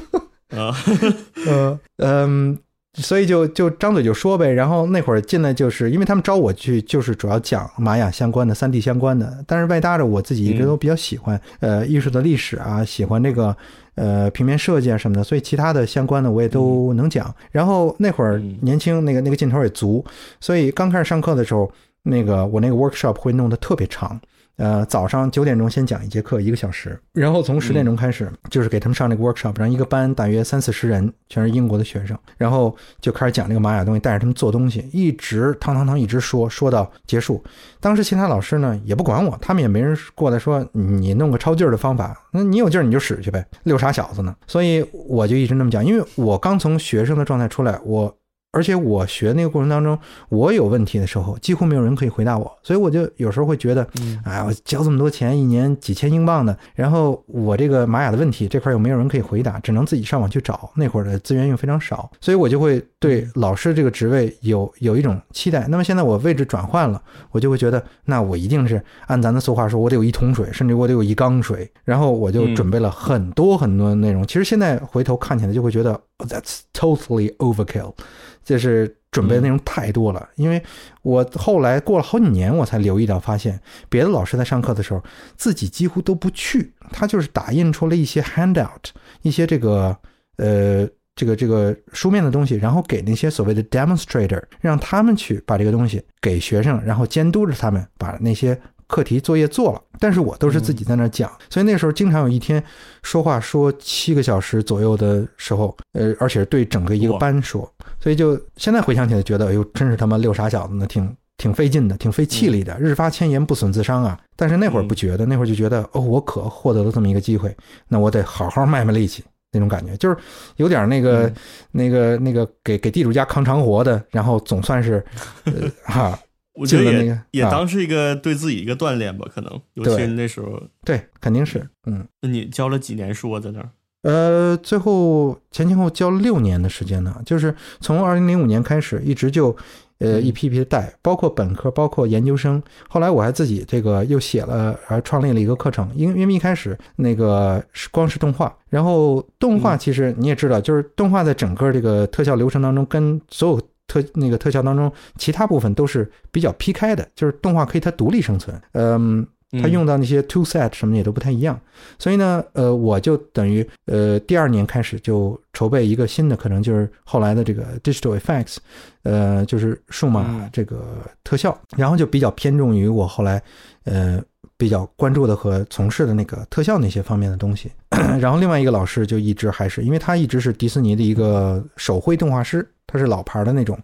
Speaker 1: 啊，
Speaker 2: 呃，嗯，所以就就张嘴就说呗。然后那会儿进来就是因为他们招我去，就是主要讲玛雅相关的、三 D 相关的。但是外搭着我自己一直都比较喜欢呃艺术的历史啊，喜欢这个呃平面设计啊什么的，所以其他的相关的我也都能讲。然后那会儿年轻，那个那个劲头也足，所以刚开始上课的时候。那个我那个 workshop 会弄得特别长，呃，早上九点钟先讲一节课，一个小时，然后从十点钟开始，就是给他们上这个 workshop，然后一个班大约三四十人，全是英国的学生，然后就开始讲这个玛雅东西，带着他们做东西，一直堂堂堂一直说说到结束。当时其他老师呢也不管我，他们也没人过来说你弄个超劲儿的方法，那你有劲儿你就使去呗，溜傻小子呢。所以我就一直那么讲，因为我刚从学生的状态出来，我。而且我学那个过程当中，我有问题的时候，几乎没有人可以回答我，所以我就有时候会觉得，哎，我交这么多钱，一年几千英镑的，然后我这个玛雅的问题这块又没有人可以回答，只能自己上网去找。那会儿的资源又非常少，所以我就会对老师这个职位有有一种期待。那么现在我位置转换了，我就会觉得，那我一定是按咱的俗话说，我得有一桶水，甚至我得有一缸水。然后我就准备了很多很多的内容。其实现在回头看起来就会觉得，That's totally overkill。就是准备的内容太多了，因为我后来过了好几年，我才留意到，发现别的老师在上课的时候，自己几乎都不去，他就是打印出了一些 handout，一些这个呃这个这个书面的东西，然后给那些所谓的 demonstrator，让他们去把这个东西给学生，然后监督着他们把那些。课题作业做了，但是我都是自己在那讲，所以那时候经常有一天说话说七个小时左右的时候，呃，而且对整个一个班说，所以就现在回想起来觉得，哎呦，真是他妈六傻小子呢，挺挺费劲的，挺费气力的，日发千言不损自伤啊。但是那会儿不觉得，那会儿就觉得，哦，我可获得了这么一个机会，那我得好好卖卖力气，那种感觉就是有点那个那个那个给给地主家扛长活的，然后总算是 哈。
Speaker 1: 我觉得也也当是一个对自己一个锻炼吧，可能尤其那时候，
Speaker 2: 对，肯定是，嗯。
Speaker 1: 那你教了几年书啊，在那儿？
Speaker 2: 呃，最后前前后教了六年的时间呢，就是从二零零五年开始，一直就呃一批批的带，包括本科，包括研究生。后来我还自己这个又写了，还创立了一个课程，因因为一开始那个是光是动画，然后动画其实你也知道，就是动画在整个这个特效流程当中，跟所有。特那个特效当中，其他部分都是比较劈开的，就是动画可以它独立生存。嗯，它用到那些 tool set 什么也都不太一样。所以呢，呃，我就等于呃第二年开始就筹备一个新的可能，就是后来的这个 digital effects，呃，就是数码这个特效，然后就比较偏重于我后来呃比较关注的和从事的那个特效那些方面的东西。然后另外一个老师就一直还是，因为他一直是迪士尼的一个手绘动画师。他是老牌的那种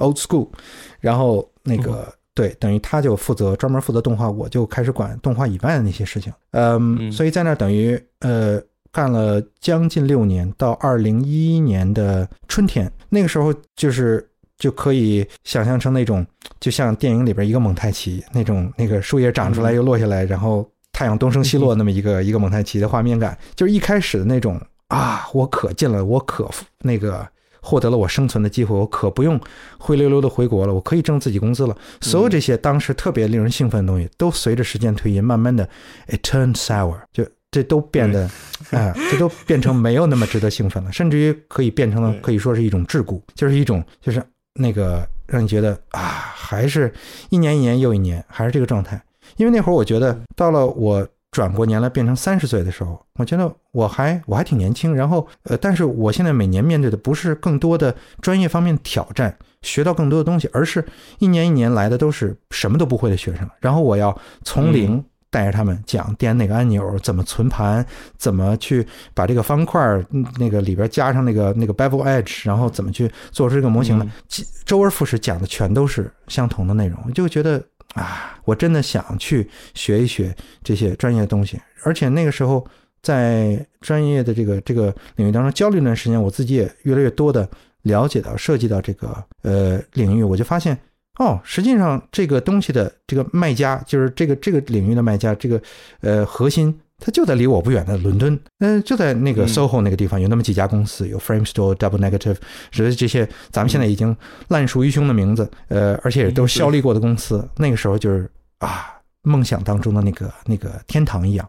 Speaker 2: ，old school，然后那个对，等于他就负责专门负责动画，我就开始管动画以外的那些事情。嗯，所以在那等于呃干了将近六年，到二零一一年的春天，那个时候就是就可以想象成那种，就像电影里边一个蒙太奇那种，那个树叶长出来又落下来，然后太阳东升西落那么一个一个蒙太奇的画面感，就是一开始的那种啊，我可进了，我可那个。获得了我生存的机会，我可不用灰溜溜的回国了，我可以挣自己工资了。所有这些当时特别令人兴奋的东西，都随着时间推移，慢慢的，it turned sour，就这都变得，啊，这都变成没有那么值得兴奋了，甚至于可以变成了可以说是一种桎梏，就是一种就是那个让你觉得啊，还是一年一年又一年，还是这个状态。因为那会儿我觉得到了我。转过年来变成三十岁的时候，我觉得我还我还挺年轻。然后，呃，但是我现在每年面对的不是更多的专业方面挑战，学到更多的东西，而是一年一年来的都是什么都不会的学生。然后我要从零带着他们讲点哪个按钮，怎么存盘，怎么去把这个方块那个里边加上那个那个 bevel edge，然后怎么去做出这个模型来，周而复始讲的全都是相同的内容，就觉得。啊，我真的想去学一学这些专业的东西，而且那个时候在专业的这个这个领域当中教了一段时间，我自己也越来越多的了解到涉及到这个呃领域，我就发现哦，实际上这个东西的这个卖家，就是这个这个领域的卖家，这个呃核心。它就在离我不远的伦敦，嗯，就在那个 SOHO 那个地方，有那么几家公司，有 Frame Store、Double Negative，是这些咱们现在已经烂熟于胸的名字，呃，而且也都效力过的公司。那个时候就是啊，梦想当中的那个那个天堂一样。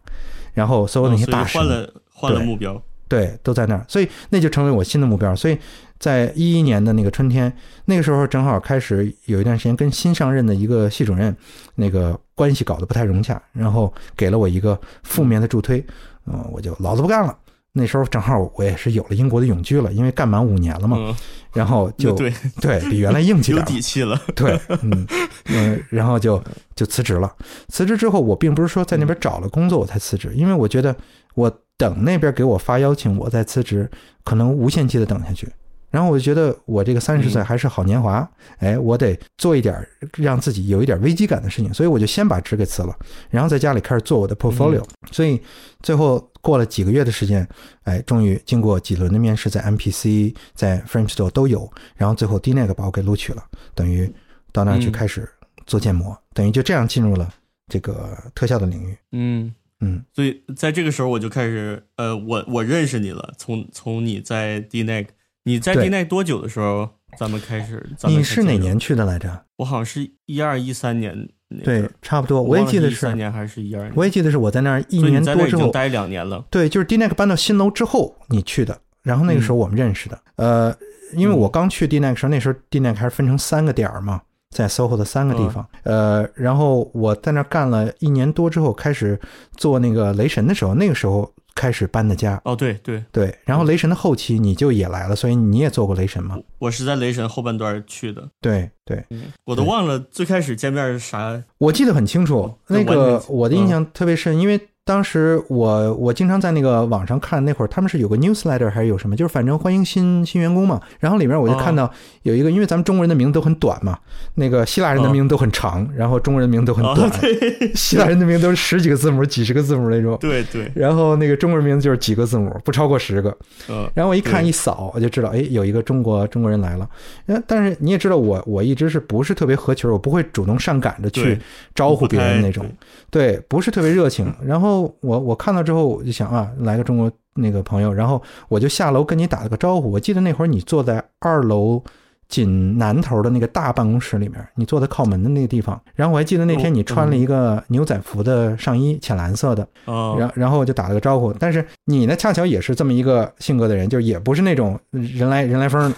Speaker 2: 然后所有那些大
Speaker 1: 师换了换了目标，
Speaker 2: 对，都在那儿，所以那就成为我新的目标。所以在一一年的那个春天，那个时候正好开始有一段时间跟新上任的一个系主任那个。关系搞得不太融洽，然后给了我一个负面的助推，嗯，我就老子不干了。那时候正好我也是有了英国的永居了，因为干满五年了嘛，
Speaker 1: 嗯，
Speaker 2: 然后就
Speaker 1: 对，
Speaker 2: 对比原来硬气
Speaker 1: 有
Speaker 2: 点儿，
Speaker 1: 底气了。
Speaker 2: 对，嗯 嗯，然后就就辞职了。辞职之后，我并不是说在那边找了工作我才辞职，因为我觉得我等那边给我发邀请，我再辞职，可能无限期的等下去。然后我就觉得我这个三十岁
Speaker 1: 嗯
Speaker 2: 还是好年华，哎，我得做一点儿让自己有一点危机感的事情，所以我就先把职给辞了，然后在家里开始做我的 portfolio。所以最后过了几个月的时间，哎，终于经过几轮的面试，在 MPC、在 Frame Store 都有，然后最后 DNEG 把我给录取了，等于到那儿去
Speaker 1: 嗯
Speaker 2: 开始做建模，等于就这样进入了这个特效的领域。
Speaker 1: 嗯，
Speaker 2: 嗯，
Speaker 1: 所以在这个时候我就开始，呃，我我认识你了。从从你在 DNEG，你在
Speaker 2: 对
Speaker 1: DNEG 多久的时候，咱们开始？咱们
Speaker 2: 你？是哪年去的来着？
Speaker 1: 我好像是一二一三年那
Speaker 2: 对，，差不多，
Speaker 1: 我
Speaker 2: 我也记得是，
Speaker 1: 三年还是一二年。
Speaker 2: 我也记得是我在那儿一年多之后，
Speaker 1: 待两年了。
Speaker 2: 对，就是 DNEG 搬到新楼之后你去的，然后那个时候我们认识的。呃，因为我刚去 DNEG 时候，那时候 DNEG 还是分成三个点儿嘛，在 SOHO 的三个地方。呃，然后我在那儿干了一年多之后，开始做那个雷神的时候，那个时候开始搬的家。
Speaker 1: 哦，对对，
Speaker 2: 对，然后雷神的后期你就也来了，所以你也做过雷神吗？
Speaker 1: 我是在雷神后半段去的。
Speaker 2: 对对，
Speaker 1: 嗯，我都忘了最开始见面是啥。
Speaker 2: 我记得很清楚，那个我的印象特别深，因为当时我我经常在那个网上看，那会儿他们是有个 newsletter 还是有什么，就是反正欢迎新新员工嘛。然后里面我就看到有一个，因为咱们中国人的名字都很短嘛，那个希腊人的名字都很长，然后中国人的名字都很
Speaker 1: 哦
Speaker 2: 短，，
Speaker 1: 对
Speaker 2: 希腊人的名字都是十几个字母、几十个字母那种。
Speaker 1: 对对，
Speaker 2: 然后那个中国人名字就是几个字母，不超过十个。
Speaker 1: 嗯，
Speaker 2: 然后我一看一扫，我就知道，哎，有一个中国中国人来了。呃但是你也知道我，我一直是不是特别合群，我不会主动上赶着去招呼别人那种。对，不是特别热情。然后我我看到之后，我就想啊，来个中国那个朋友，然后我就下楼跟你打了个招呼。我记得那会儿你坐在二楼紧南头的那个大办公室里面，你坐在靠门的那个地方。然后我还记得那天你穿了一个牛仔服的上衣，浅蓝色的。
Speaker 1: 哦，
Speaker 2: 然然后我就打了个招呼，但是你呢，恰巧也是这么一个性格的人，就是也不是那种人来人来疯，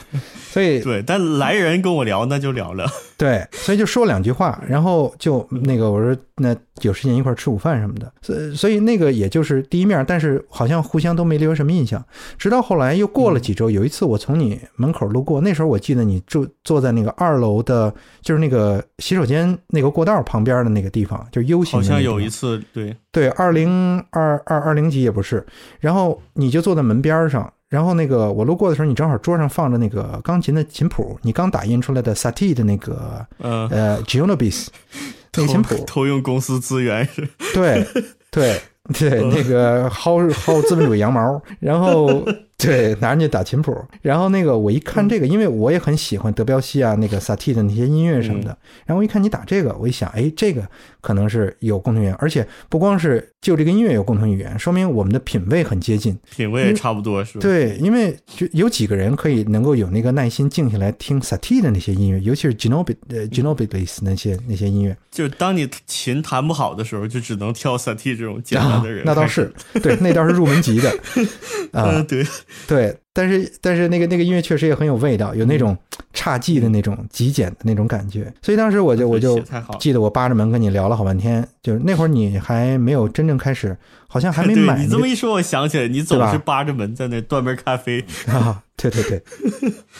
Speaker 2: 所以
Speaker 1: 对，但来人跟我聊那就聊了。
Speaker 2: 对，所以就说两句话，然后就那个我说那有时间一块吃午饭什么的，所以所以那个也就是第一面，但是好像互相都没留下什么印象。直到后来又过了几周，有一次我从你门口路过，那时候我记得你住坐在那个二楼的，就是那个洗手间那个过道旁边的那个地方，就是 U 型
Speaker 1: 好像有一次，对，
Speaker 2: 对，二零二二二零级也不是，然后你就坐在门边上，然后那个我路过的时候，你正好桌上放着那个钢琴的琴谱，你刚打印出来的 Satie 的那个
Speaker 1: 呃、
Speaker 2: 呃 Geonobis 那个琴谱，
Speaker 1: 偷用公司资源。是，
Speaker 2: 对对对，那个薅薅资本主义羊毛，然后 对拿人家打琴谱，然后那个我一看这个，因为我也很喜欢德彪西啊，那个萨蒂的那些音乐什么的，然后我一看你打这个，我一想，哎，这个可能是有共同语言，而且不光是就这个音乐有共同语言，说明我们的品味很接近。
Speaker 1: 品味也差不多是吧？
Speaker 2: 对，因为就有几个人可以能够有那个耐心静下来听萨蒂的那些音乐，尤其是 Ginobi 呃 Ginobilis 那些那些音乐。
Speaker 1: 就是当你琴弹不好的时候，就只能挑萨蒂这种简单的人、
Speaker 2: 啊。那倒是，对，那倒是入门级的 啊、
Speaker 1: 嗯，对
Speaker 2: 对，但是但是那个那个音乐确实也很有味道，有那种侘寂的那种极简的那种感觉，所以当时我就我就记得我扒着门跟你聊了好半天，就是那会儿你还没有真正开始，好像还没 买、那个
Speaker 1: 你这么一说，我想起来，你总是扒着门在那端杯咖啡。
Speaker 2: 啊，对对对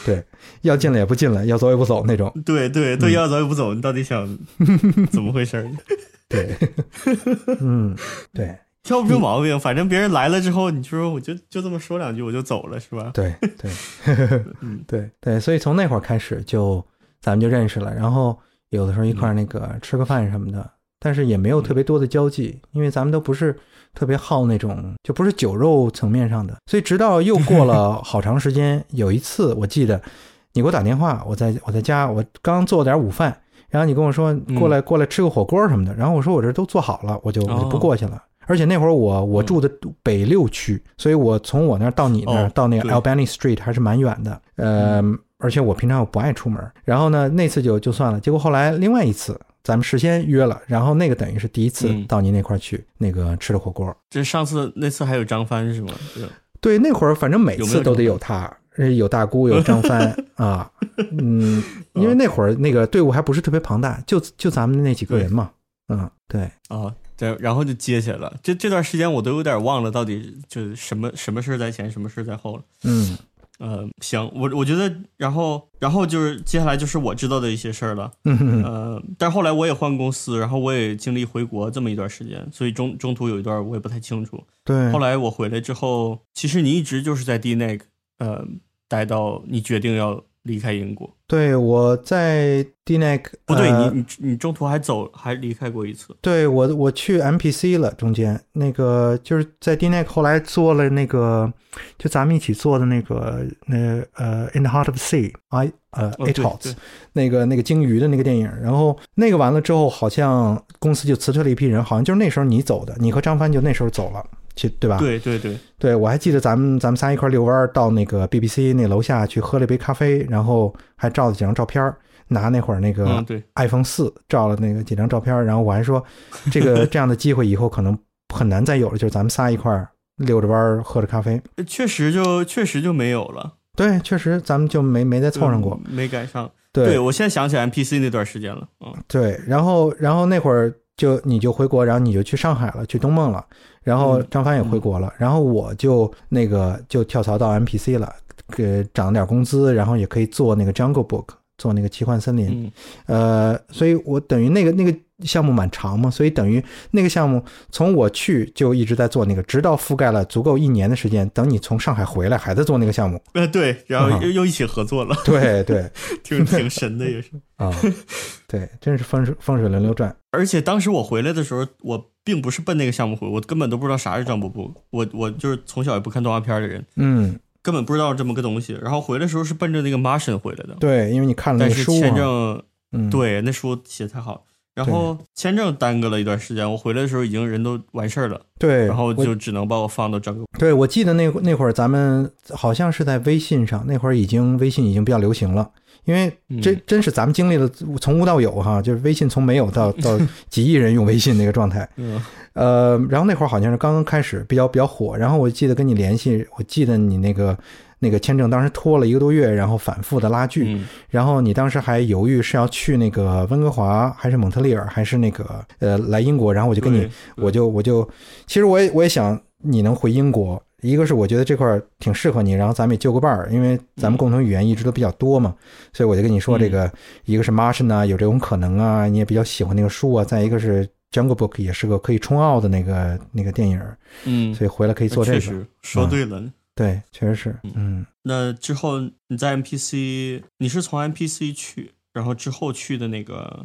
Speaker 2: 对，要进来也不进来，要走也不走那种，
Speaker 1: 对对对，要走也不走，你到底想怎么回事儿？
Speaker 2: 对，嗯，对
Speaker 1: 挑不出毛病，反正别人来了之后，你就说我就就这么说两句我就走了，是吧？
Speaker 2: 对对
Speaker 1: 嗯
Speaker 2: 对对，所以从那会儿开始就咱们就认识了，然后有的时候一块儿那个吃个饭什么的，但是也没有特别多的交际，因为咱们都不是特别好那种，就不是酒肉层面上的，所以直到又过了好长时间，有一次我记得你给我打电话，我在 我在家，我刚做点午饭，然后你跟我说过来过来吃个火锅什么的，然后我说我这都做好了，我就我就不过去了。而且那会儿我我住的北六区，所以我从我那儿到你那儿、
Speaker 1: 哦
Speaker 2: 到那个 Albany Street 还是蛮远的，呃，而且我平常我不爱出门。然后呢，那次就就算了。结果后来另外一次，咱们事先约了，然后那个等于是第一次
Speaker 1: 嗯
Speaker 2: 到您那块儿去、那个吃的火锅。
Speaker 1: 这上次那次还有张帆是吗？对
Speaker 2: 对，那会儿反正每次都得有他，呃有大姑，有张帆 啊，嗯，因为那会儿那个队伍还不是特别庞大，就就咱们那几个人嘛，嗯，对，
Speaker 1: 哦，对，然后就接起来了。这这段时间我都有点忘了，到底就是什么什么事儿在前，什么事儿在后了。
Speaker 2: 嗯
Speaker 1: 呃，行，我我觉得，然后然后就是接下来就是我知道的一些事儿了。
Speaker 2: 嗯哼
Speaker 1: 呃，但后来我也换公司，然后我也经历回国这么一段时间，所以中中途有一段我也不太清楚。
Speaker 2: 对
Speaker 1: 后，来我回来之后，其实你一直就是在 D 那个呃待到你决定要离开英国。
Speaker 2: 对我在 DNAC
Speaker 1: 不对，
Speaker 2: 呃
Speaker 1: 你你你中途还走还离开过一次。
Speaker 2: 对我我去 MPC 了，中间那个就是在 DNAC 后来做了那个，就咱们一起做的那个那呃 In the Heart of the Sea I 呃
Speaker 1: 哦
Speaker 2: It
Speaker 1: 对
Speaker 2: Hots、那个那个鲸鱼的那个电影，然后那个完了之后，好像公司就辞退了一批人，好像就是那时候你走的，你和张帆就那时候走了，去对吧？
Speaker 1: 对对对，
Speaker 2: 对，我还记得咱们咱们仨一块儿遛弯儿到那个 BBC 那楼下去喝了一杯咖啡，然后还照了几张照片，拿那会儿那个，iPhone 四照了那个几张照片儿，然后我还说这个 这样的机会以后可能很难再有了，就是咱们仨一块儿溜着弯儿喝着咖啡。
Speaker 1: 确实就确实就没有了，
Speaker 2: 对，确实咱们就没没再凑上过。
Speaker 1: 嗯没赶上。
Speaker 2: 对
Speaker 1: 我现在想起 MPC 那段时间了。嗯，
Speaker 2: 对，然后然后那会儿就你就回国，然后你就去上海了，去东梦了，然后
Speaker 1: 嗯。
Speaker 2: 张帆也回国了，然后我就那个就跳槽到 MPC 了，给涨了点工资，然后也可以做那个 Jungle Book，做那个奇幻森林。
Speaker 1: 嗯。
Speaker 2: 呃，所以我等于那个那个项目蛮长嘛，所以等于那个项目从我去就一直在做那个，直到覆盖了足够一年的时间，等你从上海回来还在做那个项目。
Speaker 1: 呃对，然后
Speaker 2: 嗯
Speaker 1: 又又一起合作了，
Speaker 2: 对对。
Speaker 1: 挺 挺神的也是。
Speaker 2: 啊，对，真是风水风水轮流转。
Speaker 1: 而且当时我回来的时候，我并不是奔那个项目回，我根本都不知道啥是张伯伯，我我就是从小也不看动画片的人，
Speaker 2: 嗯，
Speaker 1: 根本不知道这么个东西。然后回来的时候是奔着那个 Martian 回来的，
Speaker 2: 对，因为你看了那
Speaker 1: 但是
Speaker 2: 个书啊，
Speaker 1: 签证
Speaker 2: 嗯，
Speaker 1: 对那书写得太好，然后签证耽搁了一段时间，我回来的时候已经人都完事儿了，
Speaker 2: 对，
Speaker 1: 然后就只能把我放到张哥。
Speaker 2: 对我记得那那会儿咱们好像是在微信上，那会儿已经微信已经比较流行了。因为真
Speaker 1: 嗯。
Speaker 2: 真是咱们经历了从无到有哈，就是微信从没有到 到几亿人用微信那个状态，
Speaker 1: 嗯。
Speaker 2: 呃，然后那会儿好像是刚刚开始比较比较火，然后我记得跟你联系，我记得你那个那个签证当时拖了一个多月，然后反复的拉锯，
Speaker 1: 嗯。
Speaker 2: 然后你当时还犹豫是要去那个温哥华还是蒙特利尔还是那个呃来英国，然后我就跟你我就我就，其实我也我也想你能回英国，一个是我觉得这块儿挺适合你，然后咱们也就个伴儿，因为咱们共同语言一直都比较多嘛，所以我就跟你说这个，一个是 Martian 啊，有这种可能啊，你也比较喜欢那个书啊，再一个是 Jungle Book 也是个可以冲奥的那个那个电影，
Speaker 1: 嗯，
Speaker 2: 所以回来可以做这个，
Speaker 1: 确实说对了。
Speaker 2: 对，确实是，嗯，
Speaker 1: 那之后你在 MPC，你是从 MPC 去，然后之后去的那个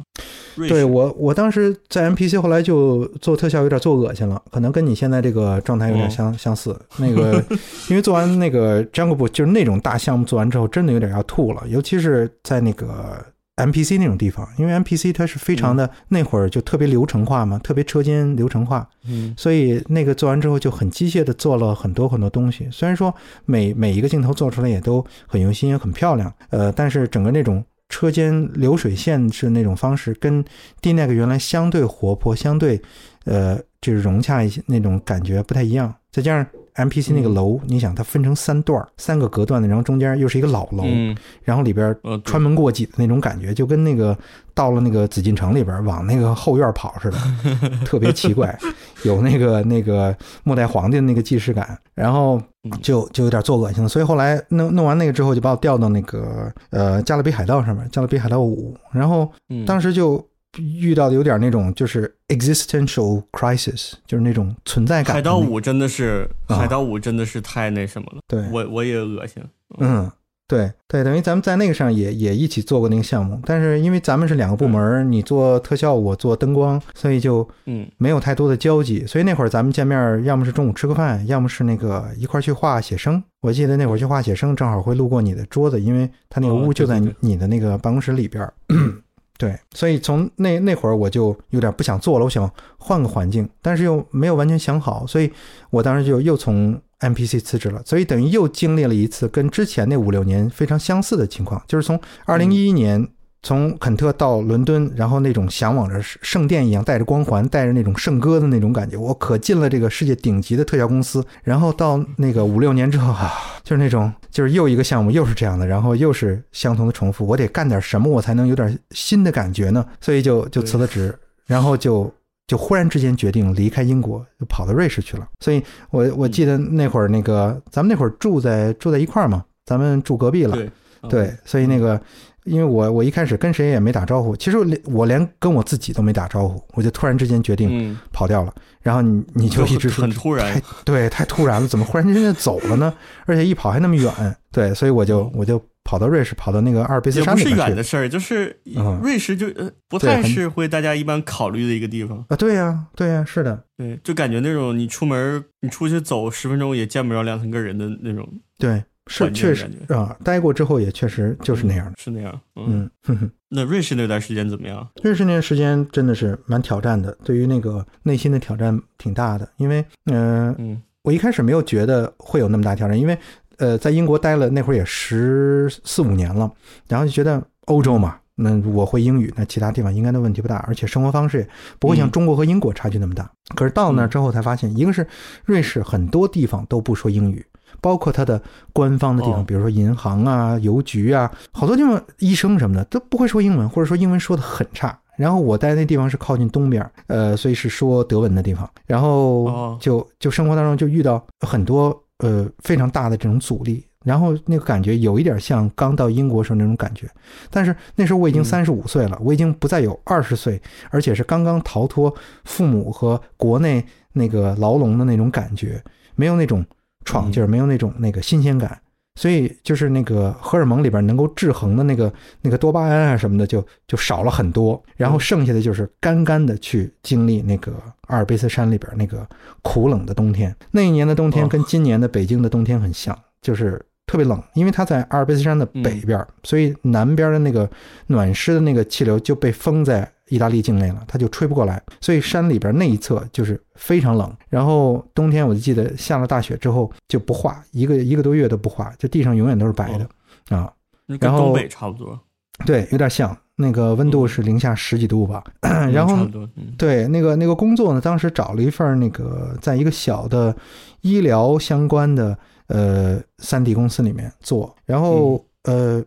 Speaker 1: 瑞士。
Speaker 2: 对我，我当时在 MPC，后来就做特效有点做恶心了，可能跟你现在这个状态有点相、相似。那个，因为做完那个 Jungle Book，就是那种大项目做完之后，真的有点要吐了，尤其是在那个 MPC 那种地方，因为 MPC 它是非常的、那会儿就特别流程化嘛，特别车间流程化，
Speaker 1: 嗯
Speaker 2: 所以那个做完之后就很机械的做了很多很多东西。虽然说每每一个镜头做出来也都很用心，也很漂亮，呃，但是整个那种车间流水线是那种方式，跟 D neck 原来相对活泼、相对呃就是融洽一些那种感觉不太一样。再加上 MPC 那个楼，你想它分成三段儿，三个隔断的，然后中间又是一个老楼，
Speaker 1: 嗯，
Speaker 2: 然后里边穿门过脊的那种感觉，就跟那个到了那个紫禁城里边往那个后院跑似的，特别奇怪，有那个那个末代皇帝的那个既视感，然后
Speaker 1: 嗯。
Speaker 2: 就就有点做恶心了，所以后来弄弄完那个之后，就把我调到那个呃加勒比海盗上面，加勒比海盗五，然后
Speaker 1: 嗯。
Speaker 2: 当时就遇到的有点那种就是 existential crisis，就是那种存在感。
Speaker 1: 海盗，五真的是，
Speaker 2: 啊
Speaker 1: 海盗五真的是太那什么了，
Speaker 2: 对，
Speaker 1: 我我也恶心。
Speaker 2: 嗯，对对，等于咱们在那个上也也一起做过那个项目，但是因为咱们是两个部门，你做特效，我做灯光，所以就
Speaker 1: 嗯
Speaker 2: 没有太多的交集。所以那会儿咱们见面，要么是中午吃个饭，要么是那个一块去画写生。我记得那会儿去画写生，正好会路过你的桌子，因为他那个
Speaker 1: 哦
Speaker 2: 屋就在你的那个办公室里边对所以从那那会儿我就有点不想做了，我想换个环境，但是又没有完全想好，所以我当时就又从 MPC 辞职了，所以等于又经历了一次跟之前那五六年非常相似的情况，就是从二零一一年从肯特到伦敦，然后那种向往着圣殿一样，带着光环，带着那种圣歌的那种感觉，我可进了这个世界顶级的特效公司，然后到那个五六年之后啊，就是那种就是又一个项目又是这样的，然后又是相同的重复，我得干点什么我才能有点新的感觉呢？所以就就辞了职，然后就就忽然之间决定离开英国，就跑到瑞士去了。所以我我记得那会儿那个咱们那会儿住在住在一块儿嘛，咱们住隔壁了。
Speaker 1: 对，
Speaker 2: 所以那个，因为我我一开始跟谁也没打招呼，其实我连我连跟我自己都没打招呼，我就突然之间决定
Speaker 1: 嗯，
Speaker 2: 跑掉了。然后你你就一直说
Speaker 1: 很突然，
Speaker 2: 对，太突然了，怎么忽然之间就走了呢？而且一跑还那么远，对，所以我就我就跑到瑞士，跑到那个阿尔卑斯
Speaker 1: 也不是远的事儿，就是
Speaker 2: 嗯
Speaker 1: 瑞士就呃不太是会大家一般考虑的一个地方。
Speaker 2: 啊，对呀、对呀、是的，
Speaker 1: 对，就感觉那种你出门你出去走十分钟也见不着两三个人的那种，
Speaker 2: 对，是确实啊，待过之后也确实就是那样的。
Speaker 1: 是那样。嗯，
Speaker 2: 嗯，哼哼，
Speaker 1: 那瑞士那段时间怎么样？
Speaker 2: 瑞士那段时间真的是蛮挑战的，对于那个内心的挑战挺大的，因为嗯、呃
Speaker 1: 嗯
Speaker 2: 我一开始没有觉得会有那么大挑战，因为呃，在英国待了那会儿也十四五年了，然后就觉得欧洲嘛，那我会英语，那其他地方应该都问题不大，而且生活方式也不会像
Speaker 1: 嗯
Speaker 2: 中国和英国差距那么大。可是到那儿之后才发现，一个是瑞士很多地方都不说英语。包括它的官方的地方，
Speaker 1: 哦
Speaker 2: 比如说银行啊、邮局啊，好多地方医生什么的都不会说英文，或者说英文说的很差。然后我待那地方是靠近东边，呃，所以是说德文的地方。然后
Speaker 1: 哦
Speaker 2: 就就生活当中就遇到很多呃非常大的这种阻力，然后那个感觉有一点像刚到英国时候那种感觉。但是那时候我已经
Speaker 1: 嗯
Speaker 2: 三十五岁了，我已经不再有二十岁，而且是刚刚逃脱父母和国内那个牢笼的那种感觉，没有那种闯劲儿，没有那种那个新鲜感。所以就是那个荷尔蒙里边能够制衡的那个那个多巴胺啊什么的就就少了很多，然后剩下的就是干干的去经历那个阿尔卑斯山里边那个苦冷的冬天。那一年的冬天
Speaker 1: 哦
Speaker 2: 跟今年的北京的冬天很像，就是特别冷，因为它在阿尔卑斯山的北边，所以南边的那个暖湿的那个气流就被封在意大利境内了，它就吹不过来，所以山里边那一侧就是非常冷。然后冬天我就记得下了大雪之后就不化，一个一个多月都不化，就地上永远都是白的、啊。
Speaker 1: 跟
Speaker 2: 然后
Speaker 1: 东北差不多，
Speaker 2: 对，有点像，那个温度是零下十几度吧。
Speaker 1: 嗯
Speaker 2: 然后对，那个那个工作呢，当时找了一份那个在一个小的医疗相关的呃三 D 公司里面做，然后、呃。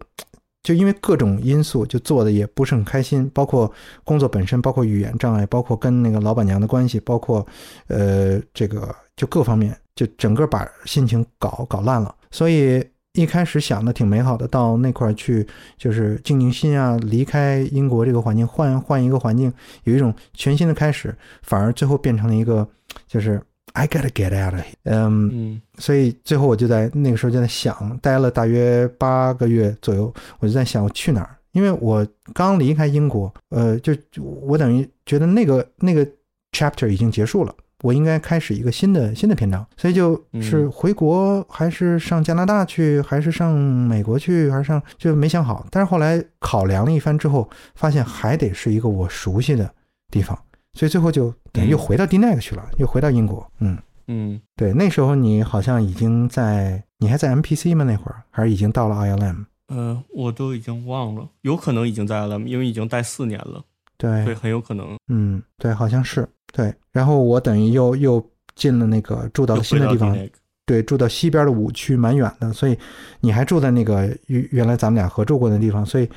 Speaker 2: 就因为各种因素，就做的也不是很开心，包括工作本身，包括语言障碍，包括跟那个老板娘的关系，包括呃这个就各方面，就整个把心情搞搞烂了。所以一开始想的挺美好的，到那块儿去就是静静心啊，离开英国这个环境，换换一个环境，有一种全新的开始，反而最后变成了一个就是 I gotta get out of here。嗯，
Speaker 1: 嗯
Speaker 2: 所以最后我就在那个时候就在想，待了大约八个月左右，我就在想我去哪儿，因为我刚离开英国，呃，就就我等于觉得那个那个 chapter 已经结束了。我应该开始一个新的新的篇章，所以就是
Speaker 1: 嗯
Speaker 2: 回国还是上加拿大去，还是上美国去，还是上就没想好。但是后来考量了一番之后，发现还得是一个我熟悉的地方，所以最后就等于又回到 D n e 去了，又回到英国。嗯，
Speaker 1: 嗯，
Speaker 2: 对，那时候你好像已经在，你还在 MPC 吗？那会儿还是已经到了 ILM？
Speaker 1: 呃，我都已经忘了，有可能已经在 ILM，，因为已经待四年了，对，
Speaker 2: 对，
Speaker 1: 很有可能
Speaker 2: 嗯，对，好像是对。然后我等于又又进了那个住到
Speaker 1: 了
Speaker 2: 新的地方，
Speaker 1: 那个，
Speaker 2: 对，住到西边的五区，蛮远的，所以你还住在那个原原来咱们俩合住过的地方，所以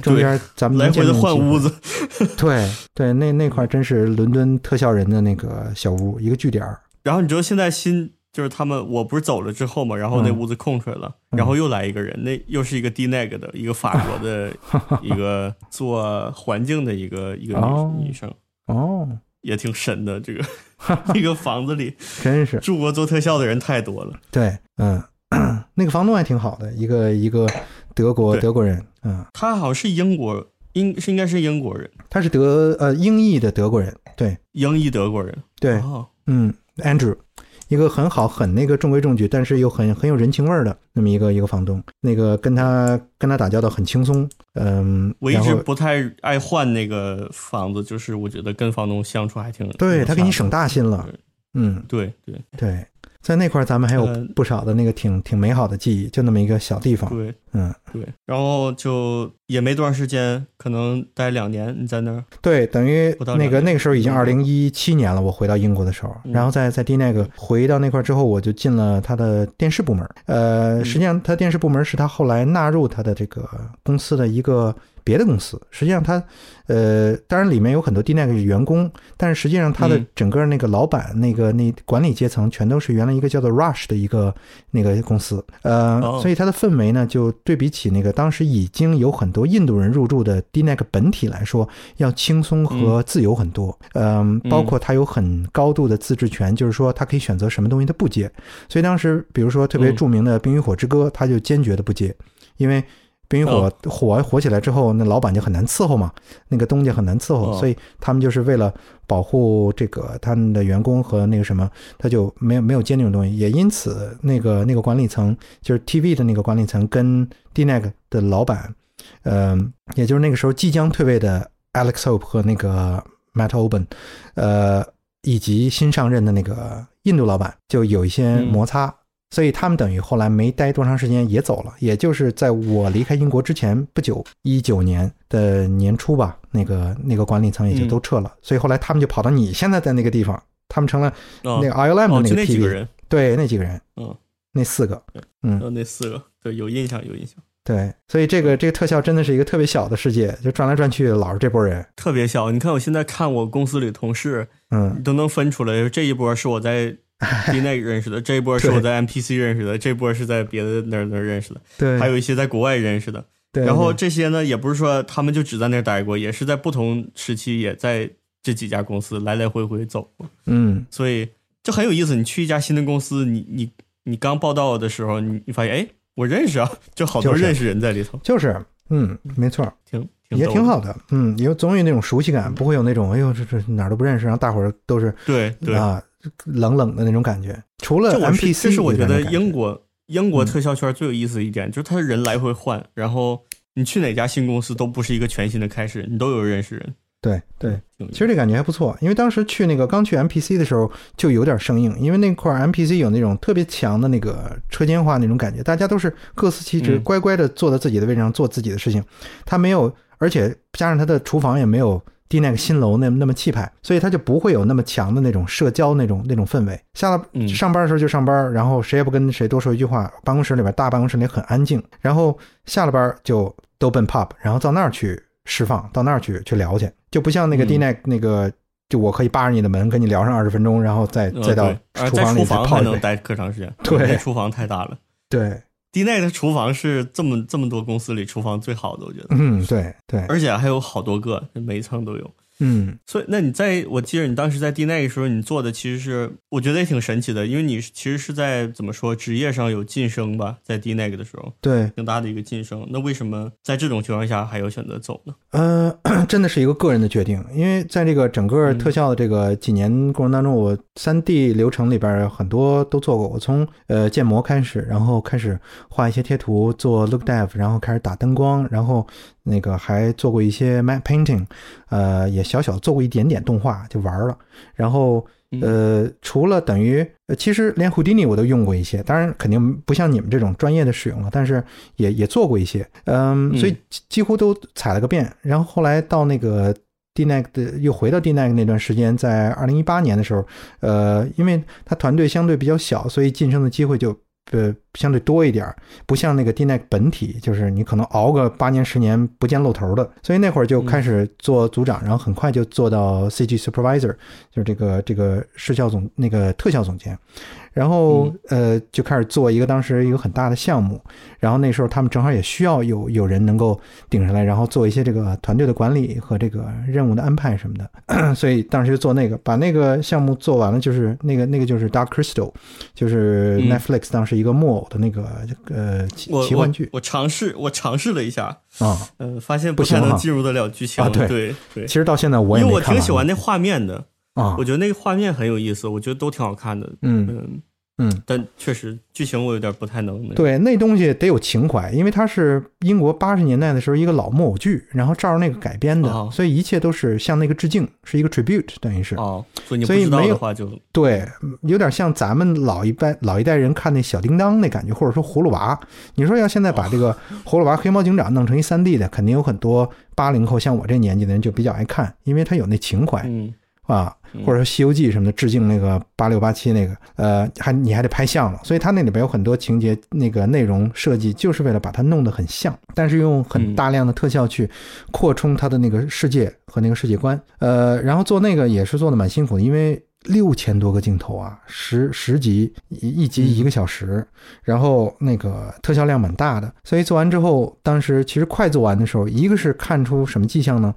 Speaker 2: 中间咱们
Speaker 1: 来回的换屋子，
Speaker 2: 对对，那那块儿真是伦敦特效人的那个小屋，一个据点。
Speaker 1: 然后你知道现在新就是他们，我不是走了之后嘛，然后那
Speaker 2: 嗯
Speaker 1: 屋子空出来了，
Speaker 2: 嗯。
Speaker 1: 然后又来一个人，那又是一个 D neg 的一个法国的 一个做环境的一个一个女生，
Speaker 2: 哦，
Speaker 1: 也挺神的。这个 这个房子里
Speaker 2: 真是
Speaker 1: 住过做特效的人太多了。
Speaker 2: 对，嗯，那个房东还挺好的，一个一个德国德国人，嗯，
Speaker 1: 他好像是英国，英是应该是英国人，
Speaker 2: 他是德呃英裔的德国人，对
Speaker 1: 英裔德国人。
Speaker 2: 对，
Speaker 1: 哦，
Speaker 2: 嗯，Andrew，一个很好很那个中规中矩，但是又很很有人情味儿的那么一个一个房东，那个跟他跟他打交道很轻松，嗯，
Speaker 1: 我一直不太爱换那个房子，就是我觉得跟房东相处还挺
Speaker 2: 对他给你省
Speaker 1: 大。
Speaker 2: 大心了，嗯，
Speaker 1: 对对。
Speaker 2: 对，在那块儿咱们还有
Speaker 1: 呃
Speaker 2: 不少的那个挺挺美好的记忆，就那么一个小地方，
Speaker 1: 对
Speaker 2: 嗯，
Speaker 1: 对，然后就也没多长时间，可能待两年。你在那儿？
Speaker 2: 对，等于那个那个时候已经二
Speaker 1: 嗯
Speaker 2: 零一七年了，我回到英国的时候，
Speaker 1: 嗯
Speaker 2: 然后在在 D 那个回到那块儿之后，我就进了他的电视部门。呃，
Speaker 1: 嗯
Speaker 2: 实际上他电视部门是他后来纳入他的这个公司的一个别的公司。实际上它，呃，当然里面有很多 D Net 员工，但是实际上它的
Speaker 1: 嗯
Speaker 2: 整个那个老板、那个那管理阶层全都是原来一个叫做 Rush 的一个那个公司。呃，
Speaker 1: 哦
Speaker 2: 所以它的氛围呢，就对比起那个当时已经有很多印度人入驻的 D Net 本体来说，要轻松和自由很多。嗯，包括它有很高度的自治权，就是说它可以选择什么东西它不接。所以当时，比如说特别
Speaker 1: 嗯
Speaker 2: 著名的《冰与火之歌》，他就坚决的不接，因为《冰与火
Speaker 1: 哦》
Speaker 2: 火火起来之后，那老板就很难伺候嘛，那个东家很难伺候，
Speaker 1: 哦
Speaker 2: 所以他们就是为了保护这个他们的员工和那个什么，他就没有没有接那种东西。也因此，那个那个管理层就是 TV 的那个管理层跟 DNEG 的老板，嗯、也就是那个时候即将退位的 Alex Hope 和那个 Matt Oben，呃，以及新上任的那个印度老板就有一些摩擦，所以他们等于后来没待多长时间也走了，也就是在我离开英国之前不久，一九年的年初吧，那个那个管理层也就都撤了，所以后来他们就跑到你现在在那个地方，他们成了
Speaker 1: 哦。
Speaker 2: 那个 ILM 那个
Speaker 1: 那几个人，
Speaker 2: 对，那几个人，
Speaker 1: 嗯，
Speaker 2: 那四个，嗯，
Speaker 1: 呃，那四个，对，有印象，有印象，
Speaker 2: 对，所以这个这个特效真的是一个特别小的世界，就转来转去老是这波人，
Speaker 1: 特别小。你看我现在看我公司里同事，
Speaker 2: 嗯。
Speaker 1: 都能分出来，这一波是我在 D n 认识的，这一波是我在 MPC 认识的，这波是在别的那儿那儿认识的，
Speaker 2: 对，
Speaker 1: 还有一些在国外认识的。
Speaker 2: 对，
Speaker 1: 然后这些呢，也不是说他们就只在那儿待过，也是在不同时期也在这几家公司来来回回走过，
Speaker 2: 嗯
Speaker 1: 所以就很有意思。你去一家新的公司，你你你刚报道的时候，你你发现哎，我认识啊，就好多认识人在里头，
Speaker 2: 就是，嗯，没错。
Speaker 1: 挺挺
Speaker 2: 也。挺好的，嗯，有总有那种熟悉感，不会有那种哎呦这这哪儿都不认识，然后大伙儿都是
Speaker 1: 对对，
Speaker 2: 啊冷冷的那种感觉。除了
Speaker 1: 这我是
Speaker 2: NPC，
Speaker 1: 这是我觉得英国英国
Speaker 2: 嗯
Speaker 1: 特效圈最有意思的一点，就是他的人来回换，然后你去哪家新公司都不是一个全新的开始，你都有认识人。
Speaker 2: 对对，其实这感觉还不错，因为当时去那个刚去 MPC 的时候就有点生硬，因为那块 MPC 有那种特别强的那个车间化那种感觉，大家都是各司其职，
Speaker 1: 嗯
Speaker 2: 乖乖的坐在自己的位置上做自己的事情，他没有，而且加上他的厨房也没有。地那个新楼那那么气派，所以他就不会有那么强的那种社交那种那种氛围。下了
Speaker 1: 嗯
Speaker 2: 上班的时候就上班，然后谁也不跟谁多说一句话。办公室里边大办公室里很安静，然后下了班就都奔 pub，然后到那儿去释放，到那儿去去聊去，就不像那个
Speaker 1: 嗯
Speaker 2: D 那那个，就我可以扒着你的门跟你聊上二十分钟，然后再
Speaker 1: 呃
Speaker 2: 再到厨房里泡一杯。
Speaker 1: 还能待可长时间，
Speaker 2: 对
Speaker 1: 那厨房太大了。
Speaker 2: 对，
Speaker 1: D 奈的厨房是这么这么多公司里厨房最好的，我觉得，
Speaker 2: 嗯，对对，
Speaker 1: 而且还有好多个，每一层都有。
Speaker 2: 嗯
Speaker 1: 所以，那你在我记得你当时在 D 那的时候，你做的其实是我觉得也挺神奇的，因为你其实是在怎么说职业上有晋升吧，在 D 奈的时候
Speaker 2: 对，
Speaker 1: 挺大的一个晋升。那为什么在这种情况下还要选择走呢？
Speaker 2: 呃，真的是一个个人的决定，因为在这个整个特效的这个几年过程当中，我三 D 流程里边很多都做过。我从呃建模开始，然后开始画一些贴图，做 look dev，然后开始打灯光，然后那个还做过一些 matte painting，呃，也小小做过一点点动画就玩了。然后呃，除了等于呃，其实连 Houdini 我都用过一些，当然肯定不像你们这种专业的使用了，但是也也做过一些，嗯，所以几几乎都踩了个遍。然后后来到那个 DNEG 的又回到 DNEG 那段时间，在二零一八年的时候，呃，因为他团队相对比较小，所以晋升的机会就呃相对多一点儿，不像那个 DNEG 本体，就是你可能熬个八年十年不见露头的。所以那会儿就开始做组长，然后很快就做到 CG supervisor，就是这个这个视效总那个特效总监。然后呃就开始做一个当时一个很大的项目，然后那时候他们正好也需要有有人能够顶上来，然后做一些这个团队的管理和这个任务的安排什么的，所以当时就做那个，把那个项目做完了，就是那个那个就是 Dark Crystal，就是
Speaker 1: 嗯
Speaker 2: Netflix 当时一个木偶的那个呃奇
Speaker 1: 我
Speaker 2: 奇幻剧。
Speaker 1: 我我尝试我尝试了一下，
Speaker 2: 啊，
Speaker 1: 呃，发现
Speaker 2: 不太
Speaker 1: 能进入得了剧情。
Speaker 2: 啊对。
Speaker 1: 对对。
Speaker 2: 其实到现在我也
Speaker 1: 因为我挺喜欢那画面的，
Speaker 2: 啊。
Speaker 1: 我，觉得那个画面很有意思，我觉得都挺好看的。
Speaker 2: 嗯。
Speaker 1: 嗯，
Speaker 2: 嗯。
Speaker 1: 但确实剧情我有点不太能。
Speaker 2: 对，那东西得有情怀，因为它是英国八十年代的时候一个老木偶剧，然后照着那个改编的，
Speaker 1: 哦
Speaker 2: 所以一切都是向那个致敬，是一个 tribute，等于是。
Speaker 1: 哦，所以
Speaker 2: 没有
Speaker 1: 的话就
Speaker 2: 对，有点像咱们老一代老一代人看那小叮当那感觉，或者说葫芦娃。你说要现在把这个葫芦娃、黑猫警长弄成一三 D 的，肯定有很多八零后像我这年纪的人就比较爱看，因为他有那情怀。
Speaker 1: 嗯
Speaker 2: 啊，
Speaker 1: 嗯。
Speaker 2: 或者说《西游记》什么的，致敬那个八六八七那个，呃，还你还得拍像了，所以它那里边有很多情节，那个内容设计就是为了把它弄得很像，但是用很
Speaker 1: 嗯。
Speaker 2: 大量的特效去扩充它的那个世界和那个世界观，呃，然后做那个也是做的蛮辛苦的，因为六千多个镜头啊，十十集一一集一个小时，然后那个特效量蛮大的，所以做完之后，当时其实快做完的时候，一个是看出什么迹象呢？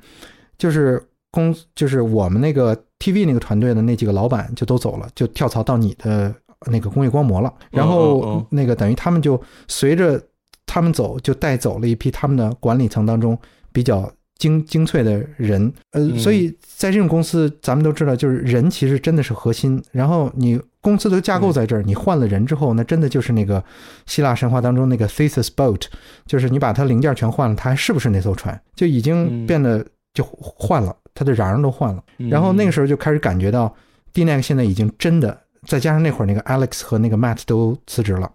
Speaker 2: 就是公就是我们那个 TV 那个团队的那几个老板就都走了，就跳槽到你的那个工业光魔了。然
Speaker 1: 哦
Speaker 2: 后
Speaker 1: 哦
Speaker 2: 那个等于他们就随着他们走，就带走了一批他们的管理层当中比较精精粹的人。呃，
Speaker 1: 嗯
Speaker 2: 所以在这种公司，咱们都知道，就是人其实真的是核心。然后你公司的架构在这儿，你换了人之后，那真的就是那个希腊神话当中那个 Theseus boat，就是你把它零件全换了，它还是不是那艘船？就已经
Speaker 1: 嗯
Speaker 2: 变得就换了，它的瓤儿都换了。
Speaker 1: 嗯
Speaker 2: 然后那个时候就开始感觉到 d n e c 现在已经真的，再加上那会儿那个 Alex 和那个 Matt 都辞职了，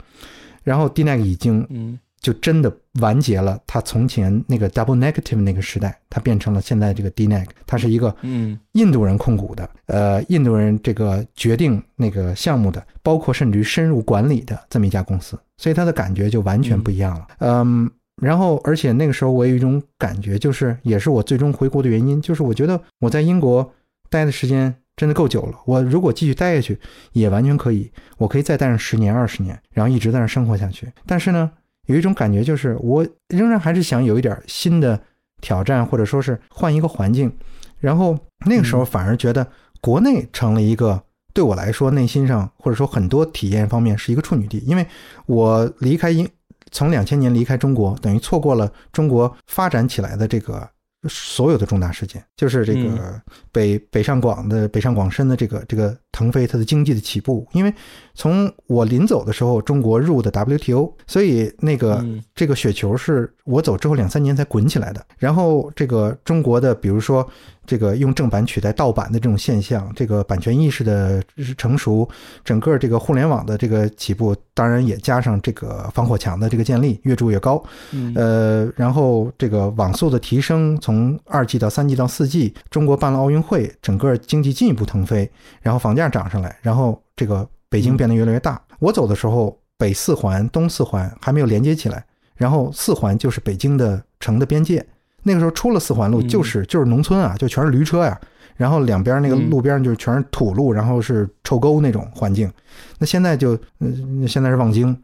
Speaker 2: 然后 d n e c 已经
Speaker 1: 嗯。
Speaker 2: 就真的完结了他从前那个 Double Negative 那个时代，它变成了现在这个 d n e c 它是一个
Speaker 1: 嗯。
Speaker 2: 印度人控股的，呃，印度人这个决定那个项目的，包括甚至于深入管理的这么一家公司，所以他的感觉就完全不一样了。嗯，然后而且那个时候我有一种感觉，就是也是我最终回国的原因，就是我觉得我在英国待的时间真的够久了，我如果继续待下去也完全可以，我可以再待上十年二十年，然后一直在那生活下去。但是呢，有一种感觉就是我仍然还是想有一点新的挑战，或者说是换一个环境。然后那个时候反而觉得国内成了一个对我来说内心上或者说很多体验方面是一个处女地，因为我离开英 从两千年离开中国，等于错过了中国发展起来的这个所有的重大事件，就是这个北北上广的北上广深的这个这个腾飞它的经济的起步，因为从我临走的时候，中国入的 WTO，所以那个
Speaker 1: 嗯
Speaker 2: 这个雪球是我走之后两三年才滚起来的。然后这个中国的，比如说这个用正版取代盗版的这种现象，这个版权意识的成熟，整个这个互联网的这个起步，当然也加上这个防火墙的这个建立，越筑越高。
Speaker 1: 嗯
Speaker 2: 呃，然后这个网速的提升，从二 G 到三 G 到四 G，中国办了奥运会，整个经济进一步腾飞，然后房价涨上来，然后这个北京变得越来越大。我走的时候，北四环、东四环还没有连接起来，然后四环就是北京的城的边界。那个时候出了四环路，
Speaker 1: 嗯
Speaker 2: 就是就是农村啊，就全是驴车呀、然后两边那个
Speaker 1: 嗯
Speaker 2: 路边就是全是土路，然后是臭沟那种环境。那现在就，嗯、现在是望京，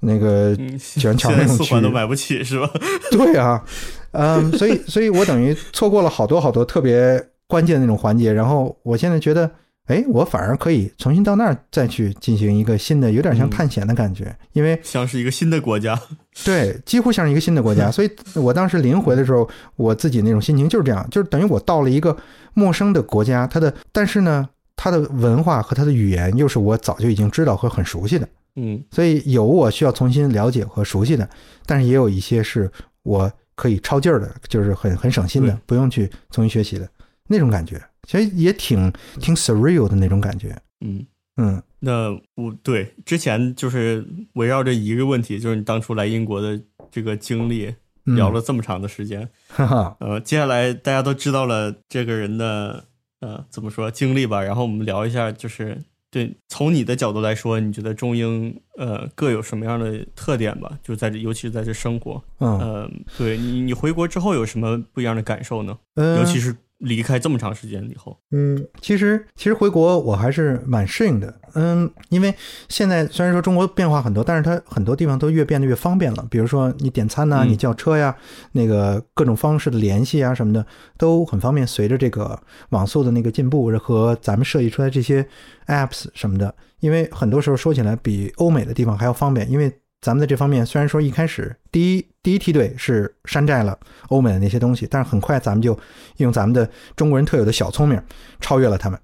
Speaker 2: 那个
Speaker 1: 嗯，
Speaker 2: 全桥那种区
Speaker 1: 四环都买不起是吧？
Speaker 2: 对啊，嗯，所以所以我等于错过了好多好多特别关键的那种环节，然后我现在觉得，哎，我反而可以重新到那儿再去进行一个新的，有点像
Speaker 1: 嗯
Speaker 2: 探险的感觉，因为
Speaker 1: 像是一个新的国家。
Speaker 2: 对，几乎像是一个新的国家，所以我当时临回的时候，我自己那种心情就是这样，就是等于我到了一个陌生的国家，它的但是呢，它的文化和它的语言又是我早就已经知道和很熟悉的。
Speaker 1: 嗯
Speaker 2: 所以有我需要重新了解和熟悉的，但是也有一些是我可以抄劲儿的，就是很很省心的，不用去重新学习的那种感觉，其实也挺挺 surreal 的那种感觉。
Speaker 1: 嗯，
Speaker 2: 嗯
Speaker 1: 那我对之前就是围绕着一个问题，就是你当初来英国的这个经历，
Speaker 2: 嗯，
Speaker 1: 聊了这么长的时间。
Speaker 2: 哈哈，
Speaker 1: 呃，接下来大家都知道了这个人的呃怎么说经历吧，然后我们聊一下，就是对从你的角度来说，你觉得中英呃各有什么样的特点吧？就在这，尤其是在这生活，
Speaker 2: 嗯
Speaker 1: 呃，对你你回国之后有什么不一样的感受呢？
Speaker 2: 呃
Speaker 1: 尤其是离开这么长时间以后，
Speaker 2: 嗯，其实其实回国我还是蛮适应的，嗯，因为现在虽然说中国变化很多，但是它很多地方都越变得越方便了。比如说你点餐呐、
Speaker 1: 嗯
Speaker 2: 你叫车呀，那个各种方式的联系啊什么的都很方便。随着这个网速的那个进步和咱们设计出来这些 apps 什么的，因为很多时候说起来比欧美的地方还要方便，因为咱们在这方面虽然说一开始第一第一梯队是山寨了欧美的那些东西，但是很快咱们就用咱们的中国人特有的小聪明超越了他们。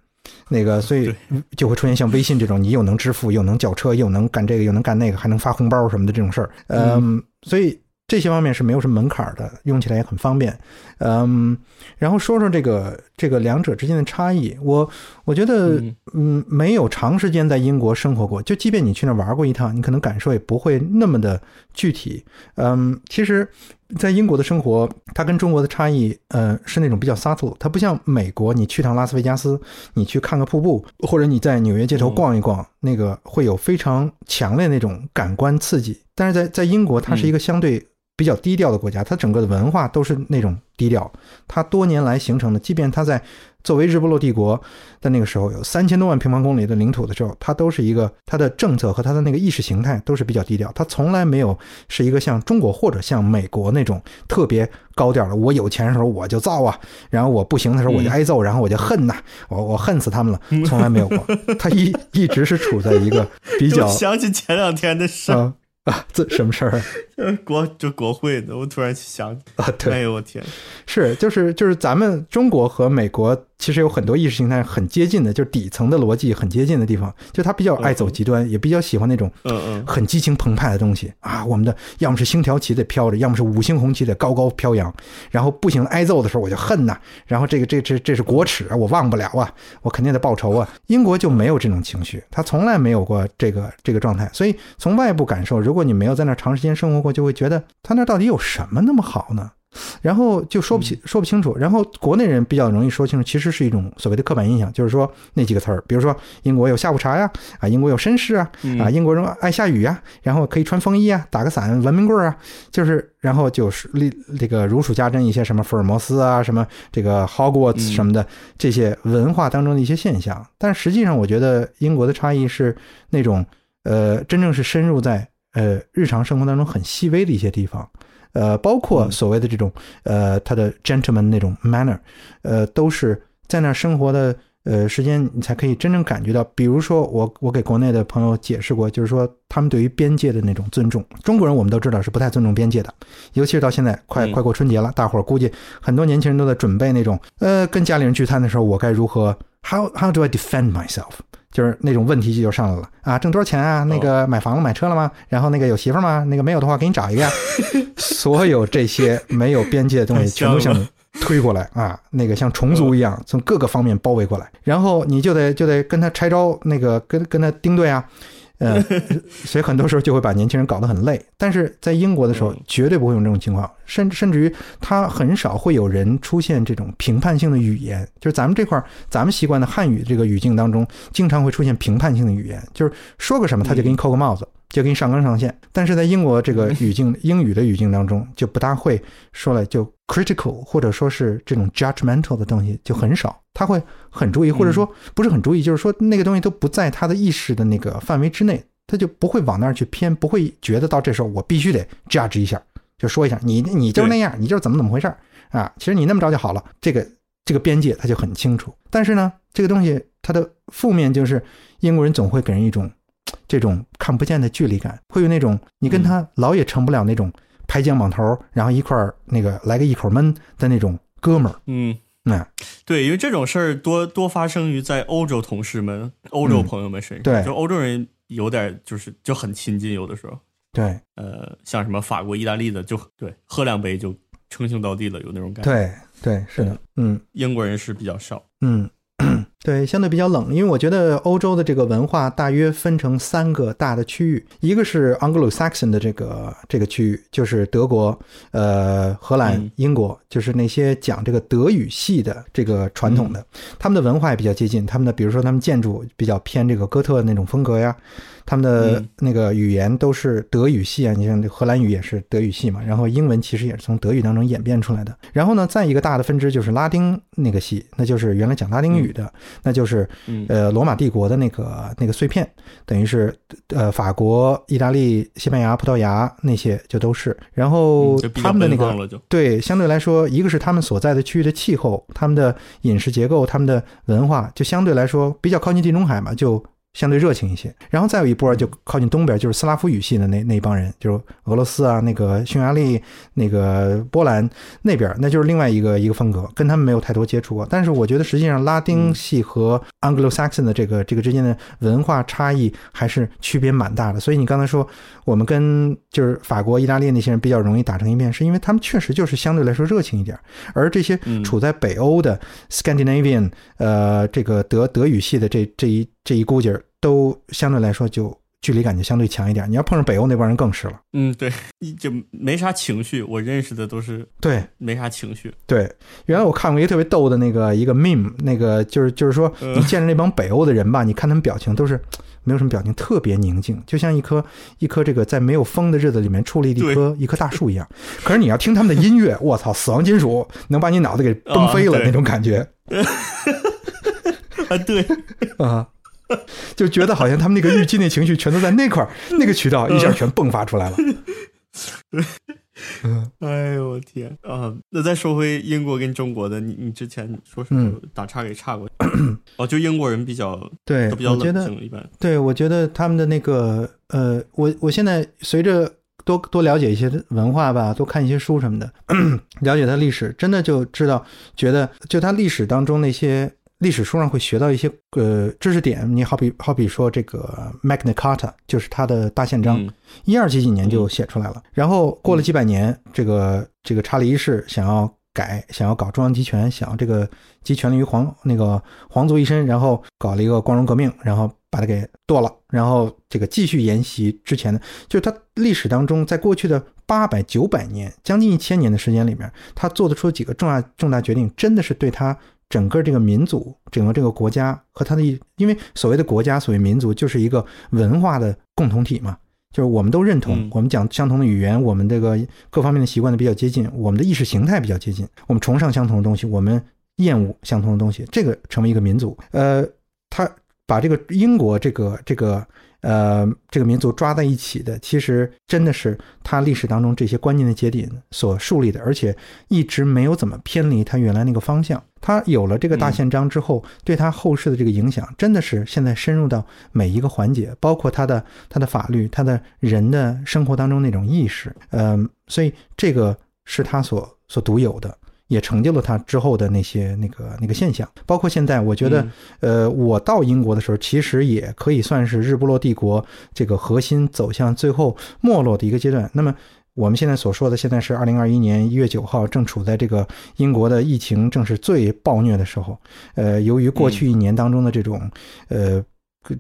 Speaker 2: 那个，所以就会出现像微信这种，你又能支付，又能叫车，又能干这个，又能干那个，还能发红包什么的这种事儿。嗯，所以这些方面是没有什么门槛的，用起来也很方便。嗯，然后说说这个这个两者之间的差异，我我觉得
Speaker 1: 嗯
Speaker 2: 嗯，没有长时间在英国生活过，就即便你去那玩过一趟，你可能感受也不会那么的具体。嗯，其实在英国的生活，它跟中国的差异，呃，是那种比较 subtle。它不像美国，你去趟拉斯维加斯，你去看个瀑布，或者你在纽约街头逛一逛，那个会有非常强烈那种感官刺激。但是在在英国，它是一个相对。比较低调的国家，它整个的文化都是那种低调。它多年来形成的，即便它在作为日不落帝国的那个时候有三千多万平方公里的领土的时候，它都是一个它的政策和它的那个意识形态都是比较低调。它从来没有是一个像中国或者像美国那种特别高调的。我有钱的时候我就造啊，然后我不行的时候我就挨揍，然后我就恨呐，我我恨死他们了，从来没有过。它一一直是处在一个比较。
Speaker 1: 想起前两天的事。
Speaker 2: 啊，这什么事儿？
Speaker 1: 国就国会的，我突然想
Speaker 2: 啊，对，
Speaker 1: 哎呦我天，
Speaker 2: 是就是就是咱们中国和美国。其实有很多意识形态很接近的，就是底层的逻辑很接近的地方，就他比较爱走极端，也比较喜欢那种
Speaker 1: 嗯嗯
Speaker 2: 很激情澎湃的东西啊。我们的要么是星条旗得飘着，要么是五星红旗得高高飘扬。然后不行挨揍的时候我就恨呐，然后这个这这这是国耻啊，我忘不了啊，我肯定得报仇啊。英国就没有这种情绪，他从来没有过这个这个状态。所以从外部感受，如果你没有在那长时间生活过，就会觉得他那到底有什么那么好呢？然后就说不清说不清楚，然后国内人比较容易说清楚，其实是一种所谓的刻板印象，就是说那几个词儿，比如说英国有下午茶呀，啊，英国有绅士啊，啊，英国人爱下雨呀，然后可以穿风衣啊，打个伞，文明棍儿啊，就是然后就是立这个如数家珍一些什么福尔摩斯啊，什么这个 Hogwarts 什么的这些文化当中的一些现象，但实际上我觉得英国的差异是那种呃，真正是深入在呃日常生活当中很细微的一些地方。呃，包括所谓的这种，呃，他的 gentleman 那种 manner，呃，都是在那生活的呃时间，你才可以真正感觉到。比如说，我我给国内的朋友解释过，就是说他们对于边界的那种尊重，中国人我们都知道是不太尊重边界的，尤其是到现在快快过春节了，大伙儿估计很多年轻人都在准备那种，呃，跟家里人聚餐的时候，我该如何？How how do I defend myself？就是那种问题就上来了啊，挣多少钱啊？那个买房子买车了吗？然后那个有媳妇吗？那个没有的话，给你找一个呀。所有这些没有边界的东西，全都向你 推过来啊！那个像虫族一样，从各个方面包围过来，然后你就得就得跟他拆招，那个跟跟他盯对啊。呃，所以很多时候就会把年轻人搞得很累。但是在英国的时候，绝对不会有这种情况，甚甚至于他很少会有人出现这种评判性的语言。就是咱们这块儿，咱们习惯的汉语这个语境当中，经常会出现评判性的语言，就是说个什么他就给你扣个帽子。就给你上纲上线，但是在英国这个语境、英语的语境当中，就不大会说了，就 critical 或者说是这种 judgmental 的东西就很少。他会很注意，或者说不是很注意，就是说那个东西都不在他的意识的那个范围之内，他就不会往那儿去偏，不会觉得到这时候我必须得 judge 一下，就说一下你你就是那样，你就是怎么怎么回事儿啊？其实你那么着就好了，这个这个边界他就很清楚。但是呢，这个东西它的负面就是英国人总会给人一种。这种看不见的距离感，会有那种你跟他老也成不了那种拍肩膀头，然后一块儿那个来个一口闷的那种哥们儿。
Speaker 1: 嗯，
Speaker 2: 那
Speaker 1: 对，因为这种事儿多多发生于在欧洲同事们、欧洲朋友们身上。
Speaker 2: 对，
Speaker 1: 就欧洲人有点就是就很亲近，有的时候。
Speaker 2: 对，
Speaker 1: 呃，像什么法国、意大利的，就对，喝两杯就称兄道弟了，有那种感觉。
Speaker 2: 对，对，是的，嗯，
Speaker 1: 英国人是比较少，
Speaker 2: 嗯。对，相对比较冷，因为我觉得欧洲的这个文化大约分成三个大的区域，一个是 Anglo-Saxon 的这个这个区域，就是德国、呃荷兰、英国，就是那些讲这个德语系的这个传统的，他们的文化也比较接近，他们的比如说他们建筑比较偏这个哥特那种风格呀。他们的那个语言都是德语系啊，你像荷兰语也是德语系嘛，然后英文其实也是从德语当中演变出来的。然后呢，再一个大的分支就是拉丁那个系，那就是原来讲拉丁语的，那就是呃罗马帝国的那个那个碎片，等于是呃法国、意大利、西班牙、葡萄牙那些就都是。然后他们的那个对相对来说，一个是他们所在的区域的气候、他们的饮食结构、他们的文化，就相对来说比较靠近地中海嘛，就。相对热情一些，然后再有一波就靠近东边，就是斯拉夫语系的那那帮人，就是俄罗斯啊，那个匈牙利、那个波兰那边，那就是另外一个一个风格，跟他们没有太多接触过。但是我觉得实际上拉丁系和 Anglo-Saxon 的这个这个之间的文化差异还是区别蛮大的。所以你刚才说我们跟就是法国、意大利那些人比较容易打成一片，是因为他们确实就是相对来说热情一点，而这些处在北欧的 Scandinavian 呃这个德德语系的这这一。这一股劲儿都相对来说就距离感就相对强一点。你要碰上北欧那帮人更是了。
Speaker 1: 嗯，对，就没啥情绪。我认识的都是
Speaker 2: 对，
Speaker 1: 没啥情绪。
Speaker 2: 对，原来我看过一个特别逗的那个一个 meme，那个就是就是说，你见着那帮北欧的人吧，你看他们表情都是没有什么表情，特别宁静，就像一棵一棵这个在没有风的日子里面矗立的一棵一棵大树一样。可是你要听他们的音乐，我操，死亡金属能把你脑袋给崩飞了那种感觉。
Speaker 1: 啊，对
Speaker 2: 啊。就觉得好像他们那个预期、那情绪全都在那块儿、那个渠道一下全迸发出来了。
Speaker 1: 嗯，哎呦我天啊！那再说回英国跟中国的，你你之前说什么打岔给岔过？哦，就英国人比较
Speaker 2: 对，
Speaker 1: 比较
Speaker 2: 冷
Speaker 1: 静一般。
Speaker 2: 对，我觉得他们的那个呃，我我现在随着多多了解一些文化吧，多看一些书什么的，了解他历史，真的就知道，觉得就他历史当中那些。历史书上会学到一些呃知识点，你好比好比说这个 Magna Carta 就是它的大宪章，一二几几年就写出来了。然后过了几百年，这个这个查理一世想要改，想要搞中央集权，想要这个集权力于皇那个皇族一身，然后搞了一个光荣革命，然后把它给剁了，然后这个继续沿袭之前的，就是他历史当中在过去的八百九百年，将近一千年的时间里面，他做得出几个重大重大决定，真的是对他。整个这个民族，整个这个国家和它的，因为所谓的国家，所谓民族，就是一个文化的共同体嘛，就是我们都认同，我们讲相同的语言，我们这个各方面的习惯都比较接近，我们的意识形态比较接近，我们崇尚相同的东西，我们厌恶相同的东西，这个成为一个民族。呃，他把这个英国这个这个。呃，这个民族抓在一起的，其实真的是他历史当中这些关键的节点所树立的，而且一直没有怎么偏离他原来那个方向。他有了这个大宪章之后，对他后世的这个影响，真的是现在深入到每一个环节，包括他的他的法律，他的人的生活当中那种意识。嗯，所以这个是他所所独有的。也成就了他之后的那些那个那个现象，包括现在，我觉得，呃，我到英国的时候，其实也可以算是日不落帝国这个核心走向最后没落的一个阶段。那么我们现在所说的，现在是二零二一年一月九号，正处在这个英国的疫情正是最暴虐的时候。呃，由于过去一年当中的这种呃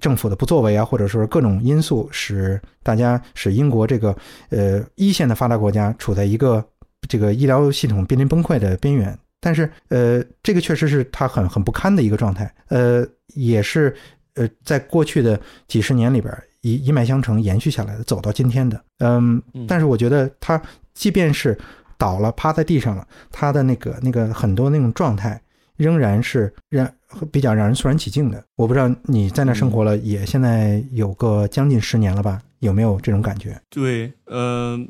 Speaker 2: 政府的不作为啊，或者说各种因素，使大家使英国这个呃一线的发达国家处在一个。这个医疗系统濒临崩溃的边缘，但是呃，这个确实是他很很不堪的一个状态，呃，也是呃，在过去的几十年里边一一脉相承延续下来的，走到今天的，嗯，但是我觉得他即便是倒了，趴在地上了，他的那个那个很多那种状态仍然是让比较让人肃然起敬的。我不知道你在那生活了，也现在有个将近十年了吧？有没有这种感觉？
Speaker 1: 对，嗯。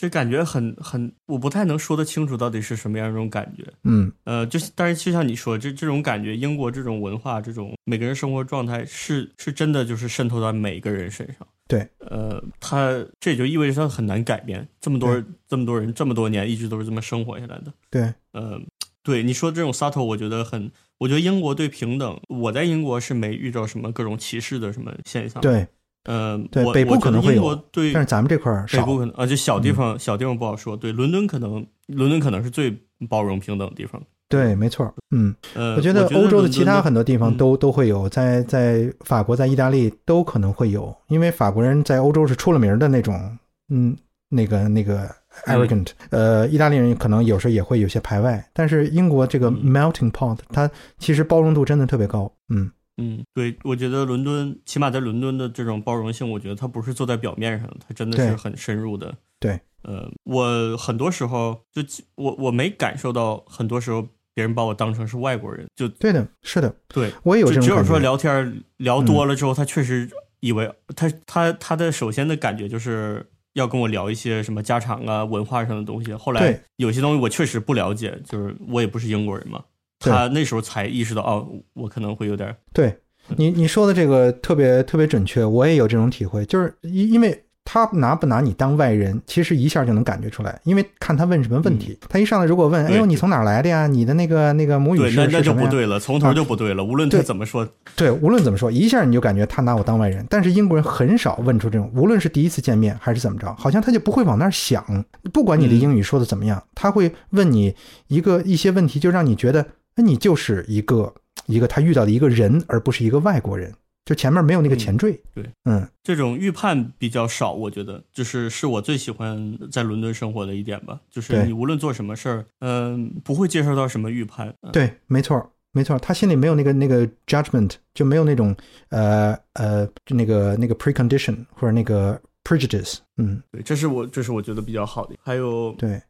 Speaker 1: 这感觉很很，我不太能说得清楚到底是什么样一种感觉。
Speaker 2: 嗯，
Speaker 1: 呃，就是，但是就像你说，这这种感觉，英国这种文化，这种每个人生活状态，是是真的，就是渗透到每个人身上。
Speaker 2: 对，
Speaker 1: 呃，他这也就意味着他很难改变。这么多这么多人这么多年一直都是这么生活下来的。
Speaker 2: 对，
Speaker 1: 嗯，对，你说这种 subtle，我觉得很，我觉得英国对平等，我在英国是没遇到什么各种歧视的什么现象。
Speaker 2: 对。
Speaker 1: 嗯，
Speaker 2: 对，北部可能会有，
Speaker 1: 对，
Speaker 2: 但是咱们这块儿
Speaker 1: 北部可能啊，就小地方，小地方不好说。对，伦敦可能，伦敦可能是最包容平等的地方。
Speaker 2: 对，没错。嗯，
Speaker 1: 呃，
Speaker 2: 我觉得欧洲的其他很多地方都都会有，在在法国、在意大利都可能会有，因为法国人在欧洲是出了名的那种，嗯，那个那个 arrogant。呃，意大利人可能有时候也会有些排外，但是英国这个 melting pot，它其实包容度真的特别高。嗯。
Speaker 1: 嗯，对，我觉得伦敦，起码在伦敦的这种包容性，我觉得它不是坐在表面上，它真的是很深入的。
Speaker 2: 对，
Speaker 1: 呃，我很多时候就我我没感受到，很多时候别人把我当成是外国人，就
Speaker 2: 对的，是的，
Speaker 1: 对
Speaker 2: 我也有这种
Speaker 1: 只有说聊天聊多了之后，他确实以为他他他的首先的感觉就是要跟我聊一些什么家常啊、文化上的东西。后来有些东西我确实不了解，就是我也不是英国人嘛。他那时候才意识到，哦，我可能会有点。
Speaker 2: 对你你说的这个特别特别准确，我也有这种体会，就是因因为他拿不拿你当外人，其实一下就能感觉出来，因为看他问什么问题。他一上来如果问，哎呦，你从哪来的呀？你的那个那个母语是什么？
Speaker 1: 那就不对了，从头就不对了。无论他怎么说，
Speaker 2: 对，无论怎么说，一下你就感觉他拿我当外人。但是英国人很少问出这种，无论是第一次见面还是怎么着，好像他就不会往那儿想。不管你的英语说的怎么样，他会问你一个一些问题，就让你觉得。那你就是一个一个他遇到的一个人，而不是一个外国人。就前面没有那个前缀。
Speaker 1: 对，
Speaker 2: 嗯，
Speaker 1: 这种预判比较少，我觉得就是是我最喜欢在伦敦生活的一点吧。就是你无论做什么事儿，嗯、不会接受到什么预判。嗯
Speaker 2: 对，没错，没错，他心里没有那个那个 judgment，就没有那种呃呃就那个那个 precondition 或者那个 prejudice。嗯，
Speaker 1: 对，这是我这是我觉得比较好的。还有，
Speaker 2: 对，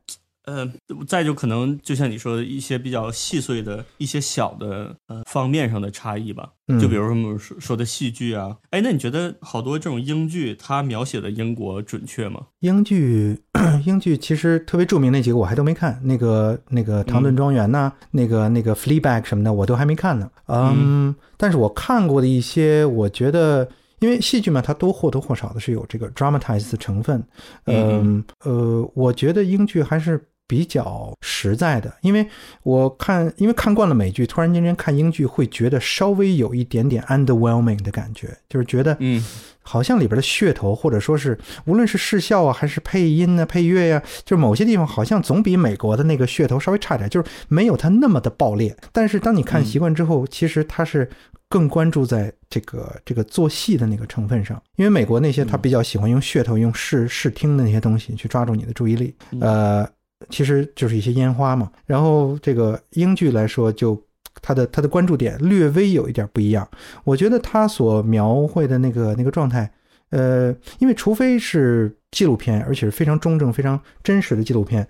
Speaker 1: 呃，再就可能就像你说的一些比较细碎的一些小的呃方面上的差异吧。
Speaker 2: 嗯
Speaker 1: 就比如说我们说说的戏剧啊，哎，那你觉得好多这种英剧，它描写的英国准确吗？
Speaker 2: 英剧，英剧其实特别著名那几个我还都没看，那个那个《唐顿庄园》呐，那个那个《Fleabag》什么的我都还没看呢。嗯，但是我看过的一些，我觉得。因为戏剧嘛，它都或多或少的是有这个 dramatize 的成分，嗯呃，我觉得英剧还是比较实在的，因为我看，因为看惯了美剧，突然间看英剧会觉得稍微有一点点 underwhelming 的感觉，就是觉得，
Speaker 1: 嗯，
Speaker 2: 好像里边的噱头，或者说是无论是视效啊，还是配音啊、配乐呀、就是某些地方好像总比美国的那个噱头稍微差点，就是没有它那么的爆裂。但是当你看习惯之后，其实它是更关注在这个这个做戏的那个成分上，因为美国那些他比较喜欢用噱头、用视视听的那些东西去抓住你的注意力，呃，其实就是一些烟花嘛。然后这个英剧来说，就他的他的关注点略微有一点不一样。我觉得他所描绘的那个那个状态，呃，因为除非是纪录片，而且是非常中正、非常真实的纪录片，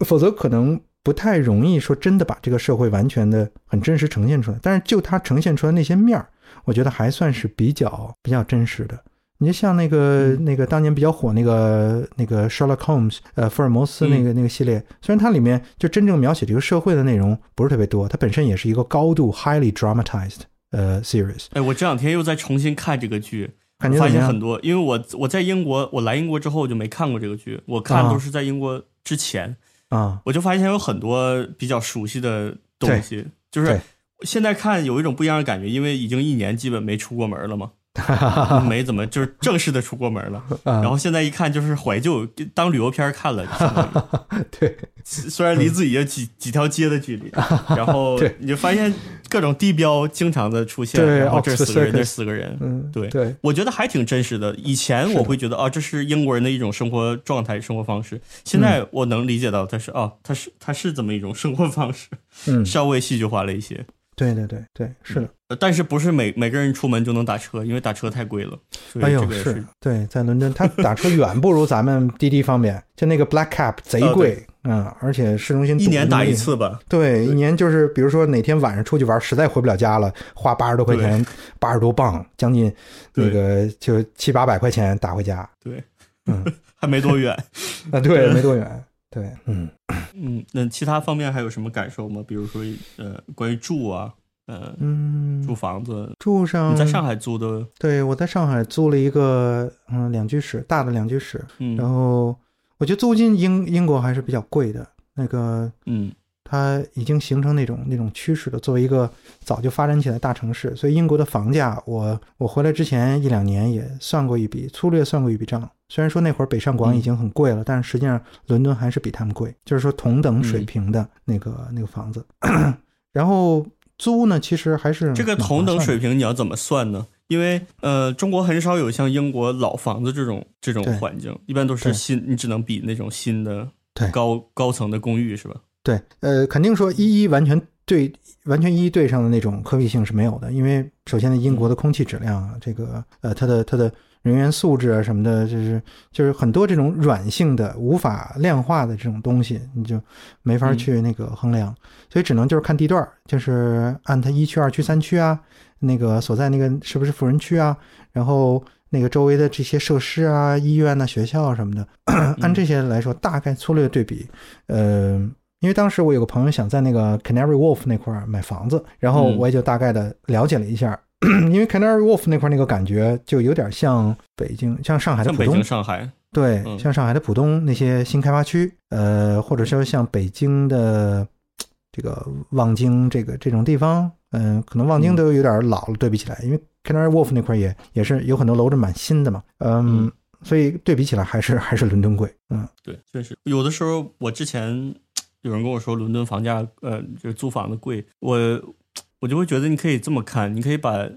Speaker 2: 否则可能不太容易说真的把这个社会完全的很真实呈现出来。但是就它呈现出来那些面儿，我觉得还算是比较比较真实的。你就像那个那个当年比较火那个那个 Sherlock Holmes，呃，福尔摩斯那个那个系列，虽然它里面就真正描写这个社会的内容不是特别多，它本身也是一个高度 highly dramatized 呃 series。
Speaker 1: 哎，我这两天又在重新看这个剧，
Speaker 2: 感觉
Speaker 1: 发现很？多，因为我我在英国，我来英国之后我就没看过这个剧，我看都是在英国之前，
Speaker 2: 啊，
Speaker 1: 我就发现有很多比较熟悉的东西，就是现在看有一种不一样的感觉，因为已经一年基本没出过门了嘛，没怎么就是正式的出过门了，
Speaker 2: 啊。
Speaker 1: 然后现在一看就是怀旧，当旅游片看了，
Speaker 2: 对，
Speaker 1: 虽然离自己有几几条街的距离，然后你就发现各种地标经常的出现，
Speaker 2: 对
Speaker 1: 然后这四个人那四个人，
Speaker 2: 嗯，
Speaker 1: 对。
Speaker 2: 对，
Speaker 1: 我觉得还挺真实的。以前我会觉得啊，这是英国人的一种生活状态、生活方式。现在我能理解到，他是啊，他是他是这么一种生活方式，
Speaker 2: 嗯，
Speaker 1: 稍微戏剧化了一些。
Speaker 2: 对对对对，是的。
Speaker 1: 呃但是不是每每个人出门就能打车，因为打车太贵了。
Speaker 2: 哎呦，是对，在伦敦，他打车远不如咱们滴滴方便。就那个 Black Cab 贼贵，嗯，而且市中心
Speaker 1: 一年打一次吧。
Speaker 2: 对，一年就是比如说哪天晚上出去玩，实在回不了家了，花八十多块钱，八十多镑，将近那个就七八百块钱打回家。
Speaker 1: 对，
Speaker 2: 嗯，
Speaker 1: 还没多远。
Speaker 2: 啊，对，没多远。对，嗯，
Speaker 1: 嗯，那其他方面还有什么感受吗？比如说呃，关于住啊，呃，
Speaker 2: 嗯，
Speaker 1: 住房子，
Speaker 2: 住上
Speaker 1: 你在上海租的，
Speaker 2: 对我在上海租了一个嗯两居室，大的两居室，
Speaker 1: 嗯，
Speaker 2: 然后我觉得租金英英国还是比较贵的，那个
Speaker 1: 嗯
Speaker 2: 它已经形成那种那种趋势了。作为一个早就发展起来的大城市，所以英国的房价，我我回来之前一两年也算过一笔，粗略算过一笔账。虽然说那会儿北上广已经很贵了，但是实际上伦敦还是比他们贵，就是说同等水平的那个、那个房子。然后租呢，其实还是
Speaker 1: 这个同等水平你要怎么算呢？因为呃，中国很少有像英国老房子这种这种环境，一般都是
Speaker 2: 对
Speaker 1: 新，你只能比那种新的
Speaker 2: 对
Speaker 1: 高高层的公寓是吧？
Speaker 2: 对，呃，肯定说一一完全对完全一一对上的那种可比性是没有的，因为首先呢，英国的空气质量啊，这个呃，它的它的人员素质啊什么的，就是就是很多这种软性的无法量化的这种东西，你就没法去那个衡量，所以只能就是看地段儿，就是按它一区、二区、三区啊，那个所在那个是不是富人区啊，然后。那个周围的这些设施啊、医院呐、学校啊什么的，按这些来说，大概粗略对比，呃，因为当时我有个朋友想在那个 Canary Wharf 那块儿买房子，然后
Speaker 1: 嗯。
Speaker 2: 我也就大概的了解了一下，因为 Canary Wharf 那块儿那个感觉就有点像北京、像上海的浦东
Speaker 1: 像北京、，上海，
Speaker 2: 对，
Speaker 1: 嗯。
Speaker 2: 像上海的浦东那些新开发区，呃，或者说像北京的这个望京这个这种地方，嗯、可能望京
Speaker 1: 嗯。
Speaker 2: 都有点老了，对比起来，因为 Canary Wharf 那块儿也也是有很多楼是蛮新的嘛，嗯，
Speaker 1: 嗯。
Speaker 2: 所以对比起来还是还是伦敦贵，嗯。
Speaker 1: 对，确实。有的时候我之前有人跟我说伦敦房价呃就是租房子贵，我我就会觉得你可以这么看，你可以把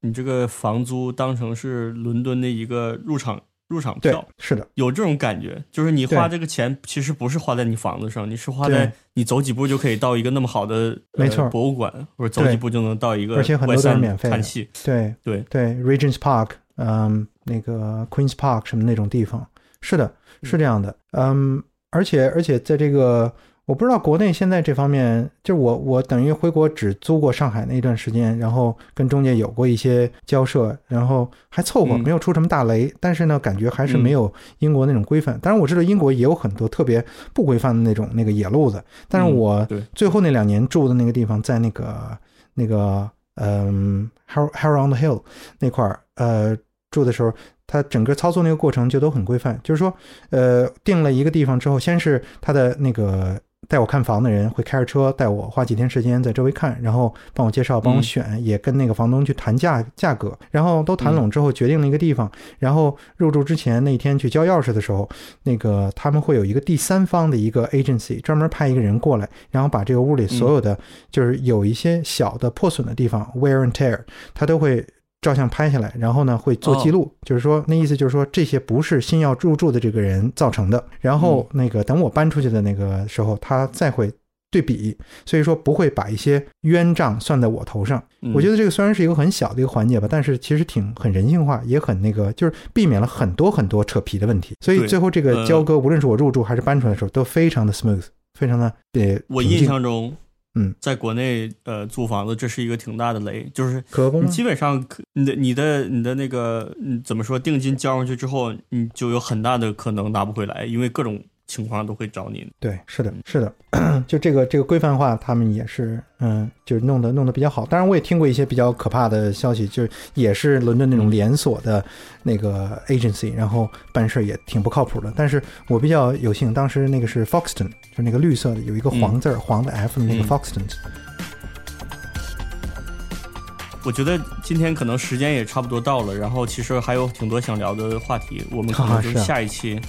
Speaker 1: 你这个房租当成是伦敦的一个入场入场票，，
Speaker 2: 是的，
Speaker 1: 有这种感觉，就是你花这个钱其实不是花在你房子上，你是花在你走几步就可以到一个那么好的呃
Speaker 2: 没错。
Speaker 1: 博物馆，或者走几步就能到一个
Speaker 2: 而且很多都是免费
Speaker 1: 看戏。
Speaker 2: 对
Speaker 1: 对。
Speaker 2: 对，Regent's Park，嗯，那个 Queens Park 什么那种地方，是的，是这样的，嗯，而且而且在这个，我不知道国内现在这方面，就我我等于回国只租过上海那段时间，然后跟中介有过一些交涉，然后还凑合，
Speaker 1: 嗯。
Speaker 2: 没有出什么大雷，但是呢，感觉还是没有英国那种规范。当然我知道英国也有很多特别不规范的那种那个野路子，但是
Speaker 1: 嗯
Speaker 2: 我最后那两年住的那个地方，在那个那个嗯 Har Har on the Hill 那块儿，呃，住的时候，它整个操作那个过程就都很规范，就是说，呃，定了一个地方之后，先是他的那个带我看房的人会开着车带我花几天时间在周围看，然后帮我介绍、帮我选，也跟那个房东去谈价价格，然后都谈拢之后决定了一个地方，然后入住之前那一天去交钥匙的时候，那个他们会有一个第三方的一个 agency 专门派一个人过来，然后把这个屋里所有的、就是有一些小的破损的地方 wear and tear，他都会照相拍下来，然后呢会做记录，就是说那意思就是说这些不是新要入住的这个人造成的，然后那个等我搬出去的那个时候，他再会。对比，所以说不会把一些冤账算在我头上。
Speaker 1: 嗯
Speaker 2: 我觉得这个虽然是一个很小的一个环节吧，但是其实挺很人性化，也很那个，就是避免了很多很多扯皮的问题。所以最后这个
Speaker 1: 呃
Speaker 2: 交割，无论是我入住还是搬出来的时候，都非常的 smooth，非常的呃
Speaker 1: 我印象中，
Speaker 2: 嗯，
Speaker 1: 在国内呃租房子这是一个挺大的雷，就是
Speaker 2: 可不吗？
Speaker 1: 你基本上可你的你的你的那个嗯怎么说定金交上去之后，你就有很大的可能拿不回来，因为各种情况都会找你。
Speaker 2: 对，是的，是的，就这个这个规范化，他们也是，嗯，就是弄得弄得比较好。当然，我也听过一些比较可怕的消息，就是也是伦敦那种连锁的那个 agency，然后办事儿也挺不靠谱的。但是我比较有幸，当时那个是 Foxton，就是那个绿色的，有一个黄字儿，黄的 F 的那个
Speaker 1: 嗯
Speaker 2: Foxton，、
Speaker 1: 我觉得今天可能时间也差不多到了，然后其实还有挺多想聊的话题，我们可能就下一期，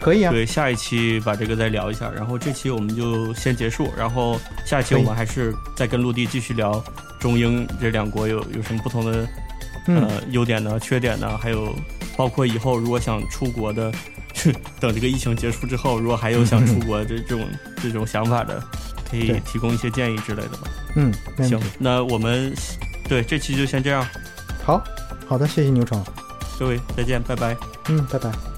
Speaker 2: 可以啊，
Speaker 1: 对下一期把这个再聊一下，然后这期我们就先结束，然后下一期我们还是再跟陆地继续聊中英这两国有有什么不同的
Speaker 2: 嗯，
Speaker 1: 呃优点呢、缺点呢，还有包括以后如果想出国的，等这个疫情结束之后，如果还有想出国的这种这种想法的，可以提供一些建议之类的吧。
Speaker 2: 嗯，
Speaker 1: 行。，那我们对这期就先这样，
Speaker 2: 好，好的，谢谢牛闯，
Speaker 1: 各位再见，拜拜。
Speaker 2: 嗯，拜拜。